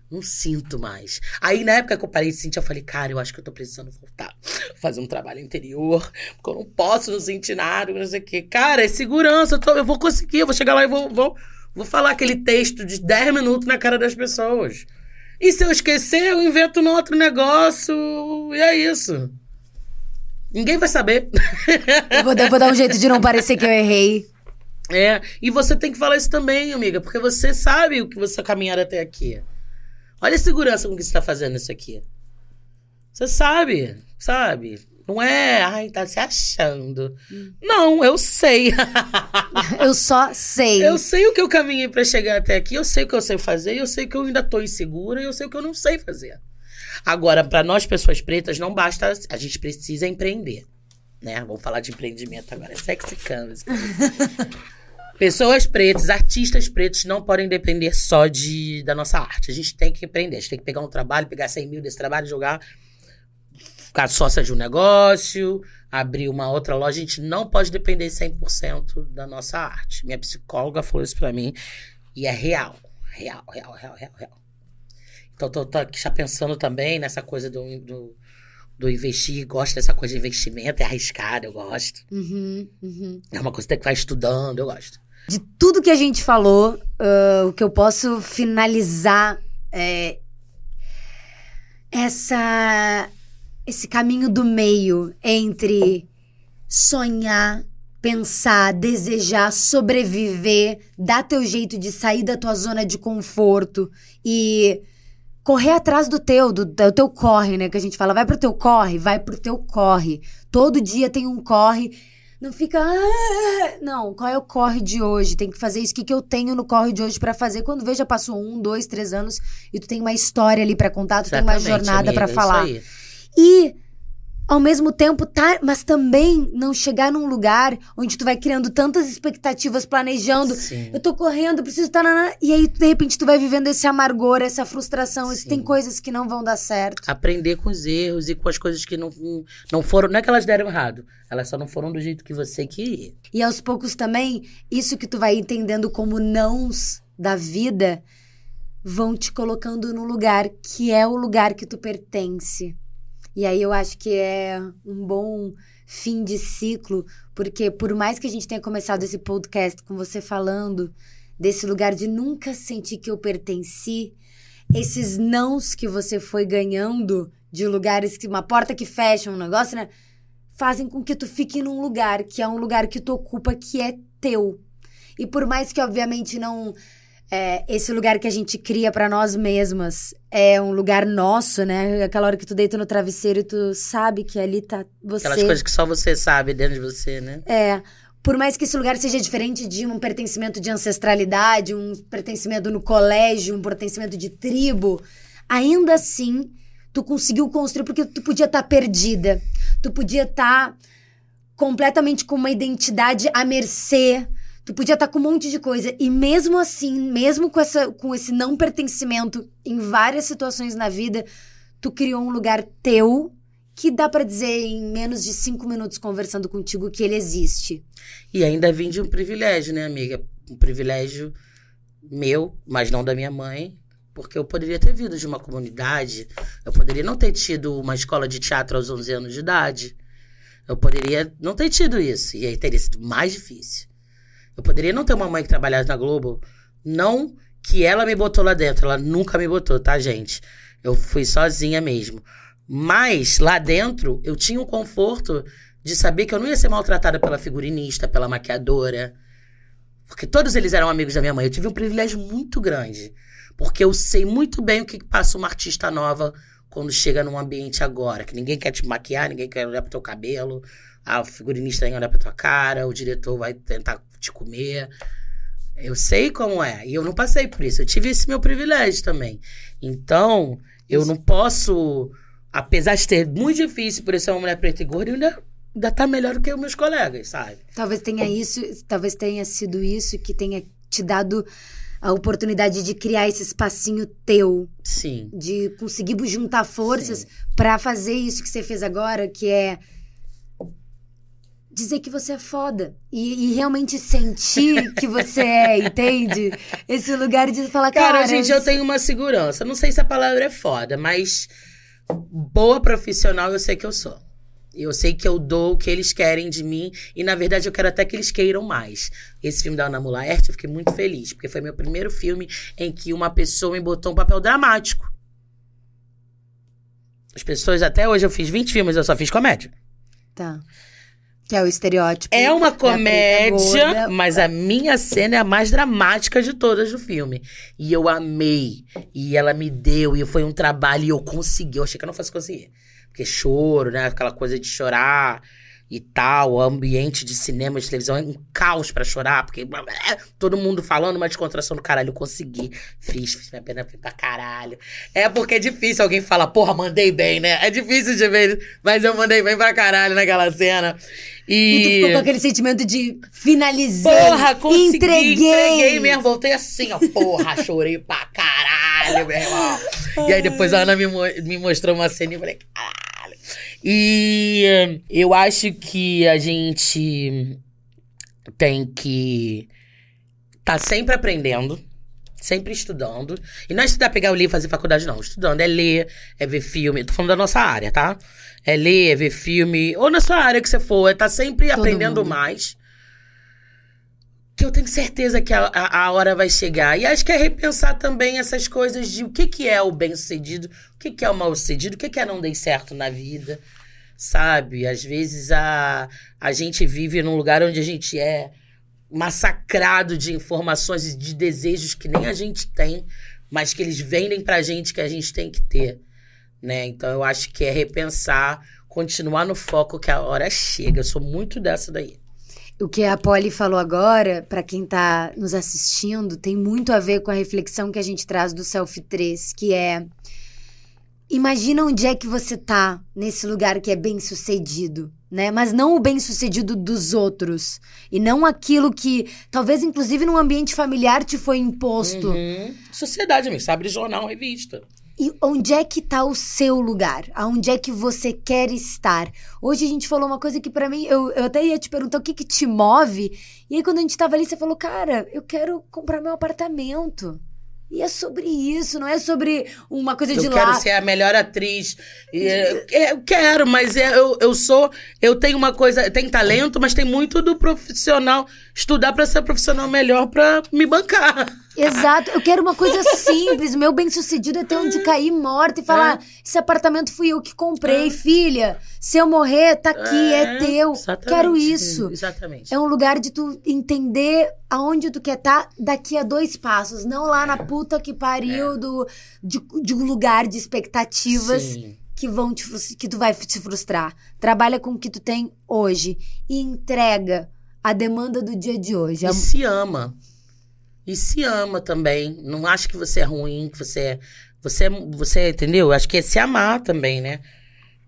Não sinto mais. Aí, na época que eu parei de sentir, eu falei, cara, eu acho que eu tô precisando voltar. Fazer um trabalho interior, porque eu não posso não sentir nada, não sei o quê. Cara, é segurança, eu, tô, eu vou conseguir, eu vou chegar lá e vou, vou, vou falar aquele texto de 10 minutos na cara das pessoas. E se eu esquecer, eu invento um outro negócio, e é isso. Ninguém vai saber. Eu vou, eu vou dar um jeito de não parecer que eu errei. É, e você tem que falar isso também, amiga, porque você sabe o que você caminhar até aqui. Olha a segurança com que você está fazendo isso aqui. Você sabe, sabe? Não é, ai, tá se achando. Hum. Não, eu sei. [LAUGHS] eu só sei. Eu sei o que eu caminhei para chegar até aqui, eu sei o que eu sei fazer, eu sei que eu ainda tô insegura e eu sei o que eu não sei fazer. Agora, para nós pessoas pretas não basta, a gente precisa empreender, né? Vamos falar de empreendimento agora, é sexy canvas. [LAUGHS] Pessoas pretas, artistas pretos não podem depender só de, da nossa arte. A gente tem que empreender. A gente tem que pegar um trabalho, pegar 100 mil desse trabalho, jogar, ficar sócia de um negócio, abrir uma outra loja. A gente não pode depender 100% da nossa arte. Minha psicóloga falou isso pra mim e é real. Real, real, real, real, real. Então, tô, tô aqui já pensando também nessa coisa do, do do investir, gosto dessa coisa de investimento, é arriscado, eu gosto. Uhum, uhum. É uma coisa que tem que vai estudando, eu gosto. De tudo que a gente falou, uh, o que eu posso finalizar é essa esse caminho do meio entre sonhar, pensar, desejar, sobreviver, dar teu jeito de sair da tua zona de conforto e correr atrás do teu, do, do teu corre, né? Que a gente fala, vai pro teu corre, vai pro teu corre. Todo dia tem um corre não fica. Ah! Não, qual é o corre de hoje? Tem que fazer isso. O que, que eu tenho no corre de hoje para fazer? Quando veja, passou um, dois, três anos e tu tem uma história ali para contar, tu Exatamente, tem uma jornada para falar. E ao mesmo tempo, tá, mas também não chegar num lugar onde tu vai criando tantas expectativas, planejando. Sim. Eu tô correndo, preciso estar. Tá e aí, de repente, tu vai vivendo esse amargor, essa frustração. Esse, tem coisas que não vão dar certo. Aprender com os erros e com as coisas que não, não foram. Não é que elas deram errado, elas só não foram do jeito que você queria. E aos poucos também, isso que tu vai entendendo como nãos da vida vão te colocando no lugar que é o lugar que tu pertence. E aí eu acho que é um bom fim de ciclo, porque por mais que a gente tenha começado esse podcast com você falando desse lugar de nunca sentir que eu pertenci, esses nãos que você foi ganhando de lugares que uma porta que fecha, um negócio, né? Fazem com que tu fique num lugar que é um lugar que tu ocupa que é teu. E por mais que obviamente não é, esse lugar que a gente cria para nós mesmas é um lugar nosso, né? Aquela hora que tu deita no travesseiro e tu sabe que ali tá você. Aquelas coisas que só você sabe dentro de você, né? É. Por mais que esse lugar seja diferente de um pertencimento de ancestralidade, um pertencimento no colégio, um pertencimento de tribo, ainda assim tu conseguiu construir porque tu podia estar tá perdida. Tu podia estar tá completamente com uma identidade à mercê Tu podia estar tá com um monte de coisa. E mesmo assim, mesmo com, essa, com esse não pertencimento em várias situações na vida, tu criou um lugar teu que dá para dizer em menos de cinco minutos conversando contigo que ele existe. E ainda vim de um privilégio, né, amiga? Um privilégio meu, mas não da minha mãe, porque eu poderia ter vindo de uma comunidade, eu poderia não ter tido uma escola de teatro aos 11 anos de idade, eu poderia não ter tido isso, e aí teria sido mais difícil. Eu poderia não ter uma mãe que trabalhasse na Globo. Não que ela me botou lá dentro. Ela nunca me botou, tá, gente? Eu fui sozinha mesmo. Mas lá dentro eu tinha o conforto de saber que eu não ia ser maltratada pela figurinista, pela maquiadora. Porque todos eles eram amigos da minha mãe. Eu tive um privilégio muito grande. Porque eu sei muito bem o que passa uma artista nova quando chega num ambiente agora. Que ninguém quer te maquiar, ninguém quer olhar pro teu cabelo. A figurinista vai olhar pra tua cara, o diretor vai tentar te comer. Eu sei como é. E eu não passei por isso. Eu tive esse meu privilégio também. Então, eu não posso. Apesar de ser muito difícil por eu ser uma mulher preta e gorda, eu ainda, ainda tá melhor do que os meus colegas, sabe? Talvez tenha isso, talvez tenha sido isso que tenha te dado a oportunidade de criar esse espacinho teu, Sim. de conseguir juntar forças pra fazer isso que você fez agora, que é dizer que você é foda e, e realmente sentir que você é, [LAUGHS] entende? Esse lugar de falar, cara, Cara, gente, eu tenho uma segurança. Não sei se a palavra é foda, mas boa profissional eu sei que eu sou. Eu sei que eu dou o que eles querem de mim e, na verdade, eu quero até que eles queiram mais. Esse filme da Ana Mulaerte, eu fiquei muito feliz, porque foi meu primeiro filme em que uma pessoa me botou um papel dramático. As pessoas, até hoje, eu fiz 20 filmes, eu só fiz comédia. Tá. Que é o estereótipo. É uma comédia, gorda. mas a minha cena é a mais dramática de todas do filme. E eu amei. E ela me deu, e foi um trabalho, e eu consegui. Eu achei que eu não fosse conseguir. Porque choro, né? Aquela coisa de chorar e tal. O ambiente de cinema, de televisão é um caos pra chorar, porque [LAUGHS] todo mundo falando uma descontração do caralho. Eu consegui. Fiz, fiz minha pena pra caralho. É porque é difícil alguém falar, porra, mandei bem, né? É difícil de ver, mas eu mandei bem pra caralho naquela cena. E tu E. ficou com aquele sentimento de finalizei, Porra, consegui, entreguei. entreguei mesmo. Voltei assim, ó. Porra, [LAUGHS] chorei pra caralho, meu irmão. E aí depois a Ana me, mo- me mostrou uma cena e eu falei, caralho. E eh, eu acho que a gente tem que tá sempre aprendendo, sempre estudando. E não é estudar, pegar o livro e fazer faculdade, não. Estudando é ler, é ver filme. Tô falando da nossa área, tá? É ler, é ver filme. Ou na sua área que você for, é tá sempre Todo aprendendo mundo. mais. Que eu tenho certeza que a, a, a hora vai chegar. E acho que é repensar também essas coisas de o que, que é o bem-sucedido, o que, que é o mal-sucedido, o que, que é não dar certo na vida. Sabe? Às vezes a, a gente vive num lugar onde a gente é massacrado de informações e de desejos que nem a gente tem, mas que eles vendem pra gente que a gente tem que ter, né? Então eu acho que é repensar, continuar no foco que a hora chega. Eu sou muito dessa daí. O que a Polly falou agora, pra quem tá nos assistindo, tem muito a ver com a reflexão que a gente traz do Selfie 3, que é imagina onde é que você tá nesse lugar que é bem sucedido, né? Mas não o bem sucedido dos outros. E não aquilo que, talvez, inclusive, num ambiente familiar te foi imposto. Uhum. Sociedade, amigo. Você abre jornal, revista. E onde é que tá o seu lugar? Aonde é que você quer estar? Hoje a gente falou uma coisa que pra mim, eu, eu até ia te perguntar o que que te move. E aí quando a gente tava ali, você falou, cara, eu quero comprar meu apartamento. E é sobre isso, não é sobre uma coisa de Eu quero lá. ser a melhor atriz. Eu quero, mas é, eu, eu sou. Eu tenho uma coisa. Tem talento, mas tem muito do profissional. Estudar pra ser profissional melhor pra me bancar. Exato, eu quero uma coisa [LAUGHS] simples. O meu bem-sucedido é ter onde cair morta e falar: esse apartamento fui eu que comprei, filha. Se eu morrer, tá aqui, é, teu. exatamente. Quero isso. Exatamente. É um lugar de tu entender aonde tu quer estar daqui a dois passos, não lá na puta que pariu do, de, de um lugar de expectativas Sim. que vão te que tu vai te frustrar. Trabalha com o que tu tem hoje e entrega a demanda do dia de hoje. E se ama. E se ama também. Não acha que você é ruim, que você é. Você, é- você entendeu? Acho que é se amar também, né?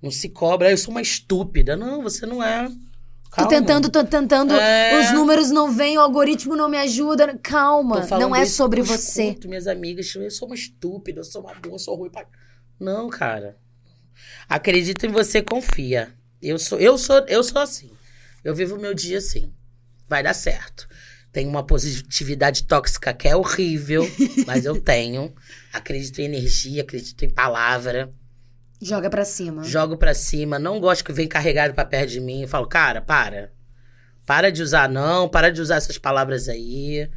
Não se cobra. "Ah, Eu sou uma estúpida. Não, você não é. Tô Calma. tentando, tô tentando, É. os números não vêm, o algoritmo não me ajuda. Tô Calma, não é sobre eu você. escuto minhas amigas, eu sou uma estúpida, eu sou uma boa, eu sou ruim pra... Não, cara. Acredita em você, confia. Eu sou, eu sou, eu sou assim. Eu vivo o meu dia assim. Vai dar certo. Tenho uma positividade tóxica que é horrível, [LAUGHS] mas eu tenho. Acredito em energia, acredito em palavra. Joga pra cima. Jogo pra cima, não gosto que vem carregado pra perto de mim. Eu falo, cara, para. Para de usar não, para de usar essas palavras aí.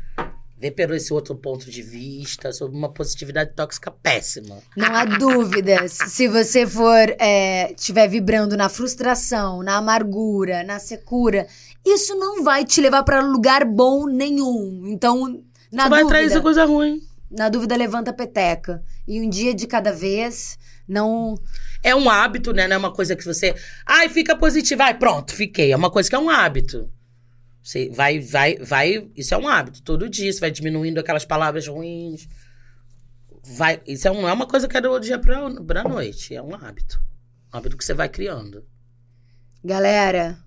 Vê pelo esse outro ponto de vista, sobre uma positividade tóxica péssima. Não há dúvidas. Se você for, é, estiver vibrando na frustração, na amargura, na secura, isso não vai te levar pra lugar bom nenhum. Então, na Você vai atrair dúvida, essa coisa ruim. na dúvida, levanta a peteca. E um dia de cada vez, não... É um hábito, né? Não é uma coisa que você. Ai, fica positiva. Ai, pronto, fiquei. É uma coisa que é um hábito. Você vai, vai, vai. Isso é um hábito. Todo dia você vai diminuindo aquelas palavras ruins. Vai, isso é, não é uma coisa que é do dia pra, pra noite. É um hábito. Um hábito que você vai criando. Galera,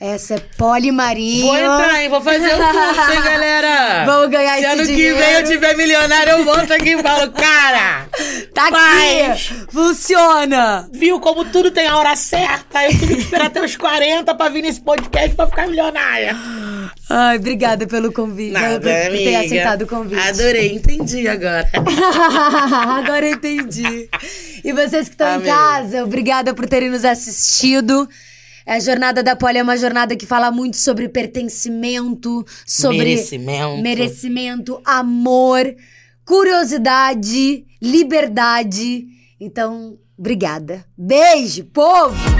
essa é Polimarinho. Vou entrar, hein? Vou fazer o curso, hein, galera? [LAUGHS] Vamos ganhar Se esse ano dinheiro. que vem eu tiver milionário, eu volto aqui e falo, cara, Tá Vai. aqui! Funciona! viu como tudo tem a hora certa? Eu tive que esperar até os 40 pra vir nesse podcast pra ficar milionária. Ai, obrigada pelo convite. por, por ter aceitado o convite. Adorei, entendi agora. [LAUGHS] Agora eu entendi. E vocês que estão em casa, obrigada por terem nos assistido. A jornada da Poli é uma jornada que fala muito sobre pertencimento, sobre Merecimento. merecimento, amor, curiosidade, liberdade. Então, obrigada. Beijo, povo!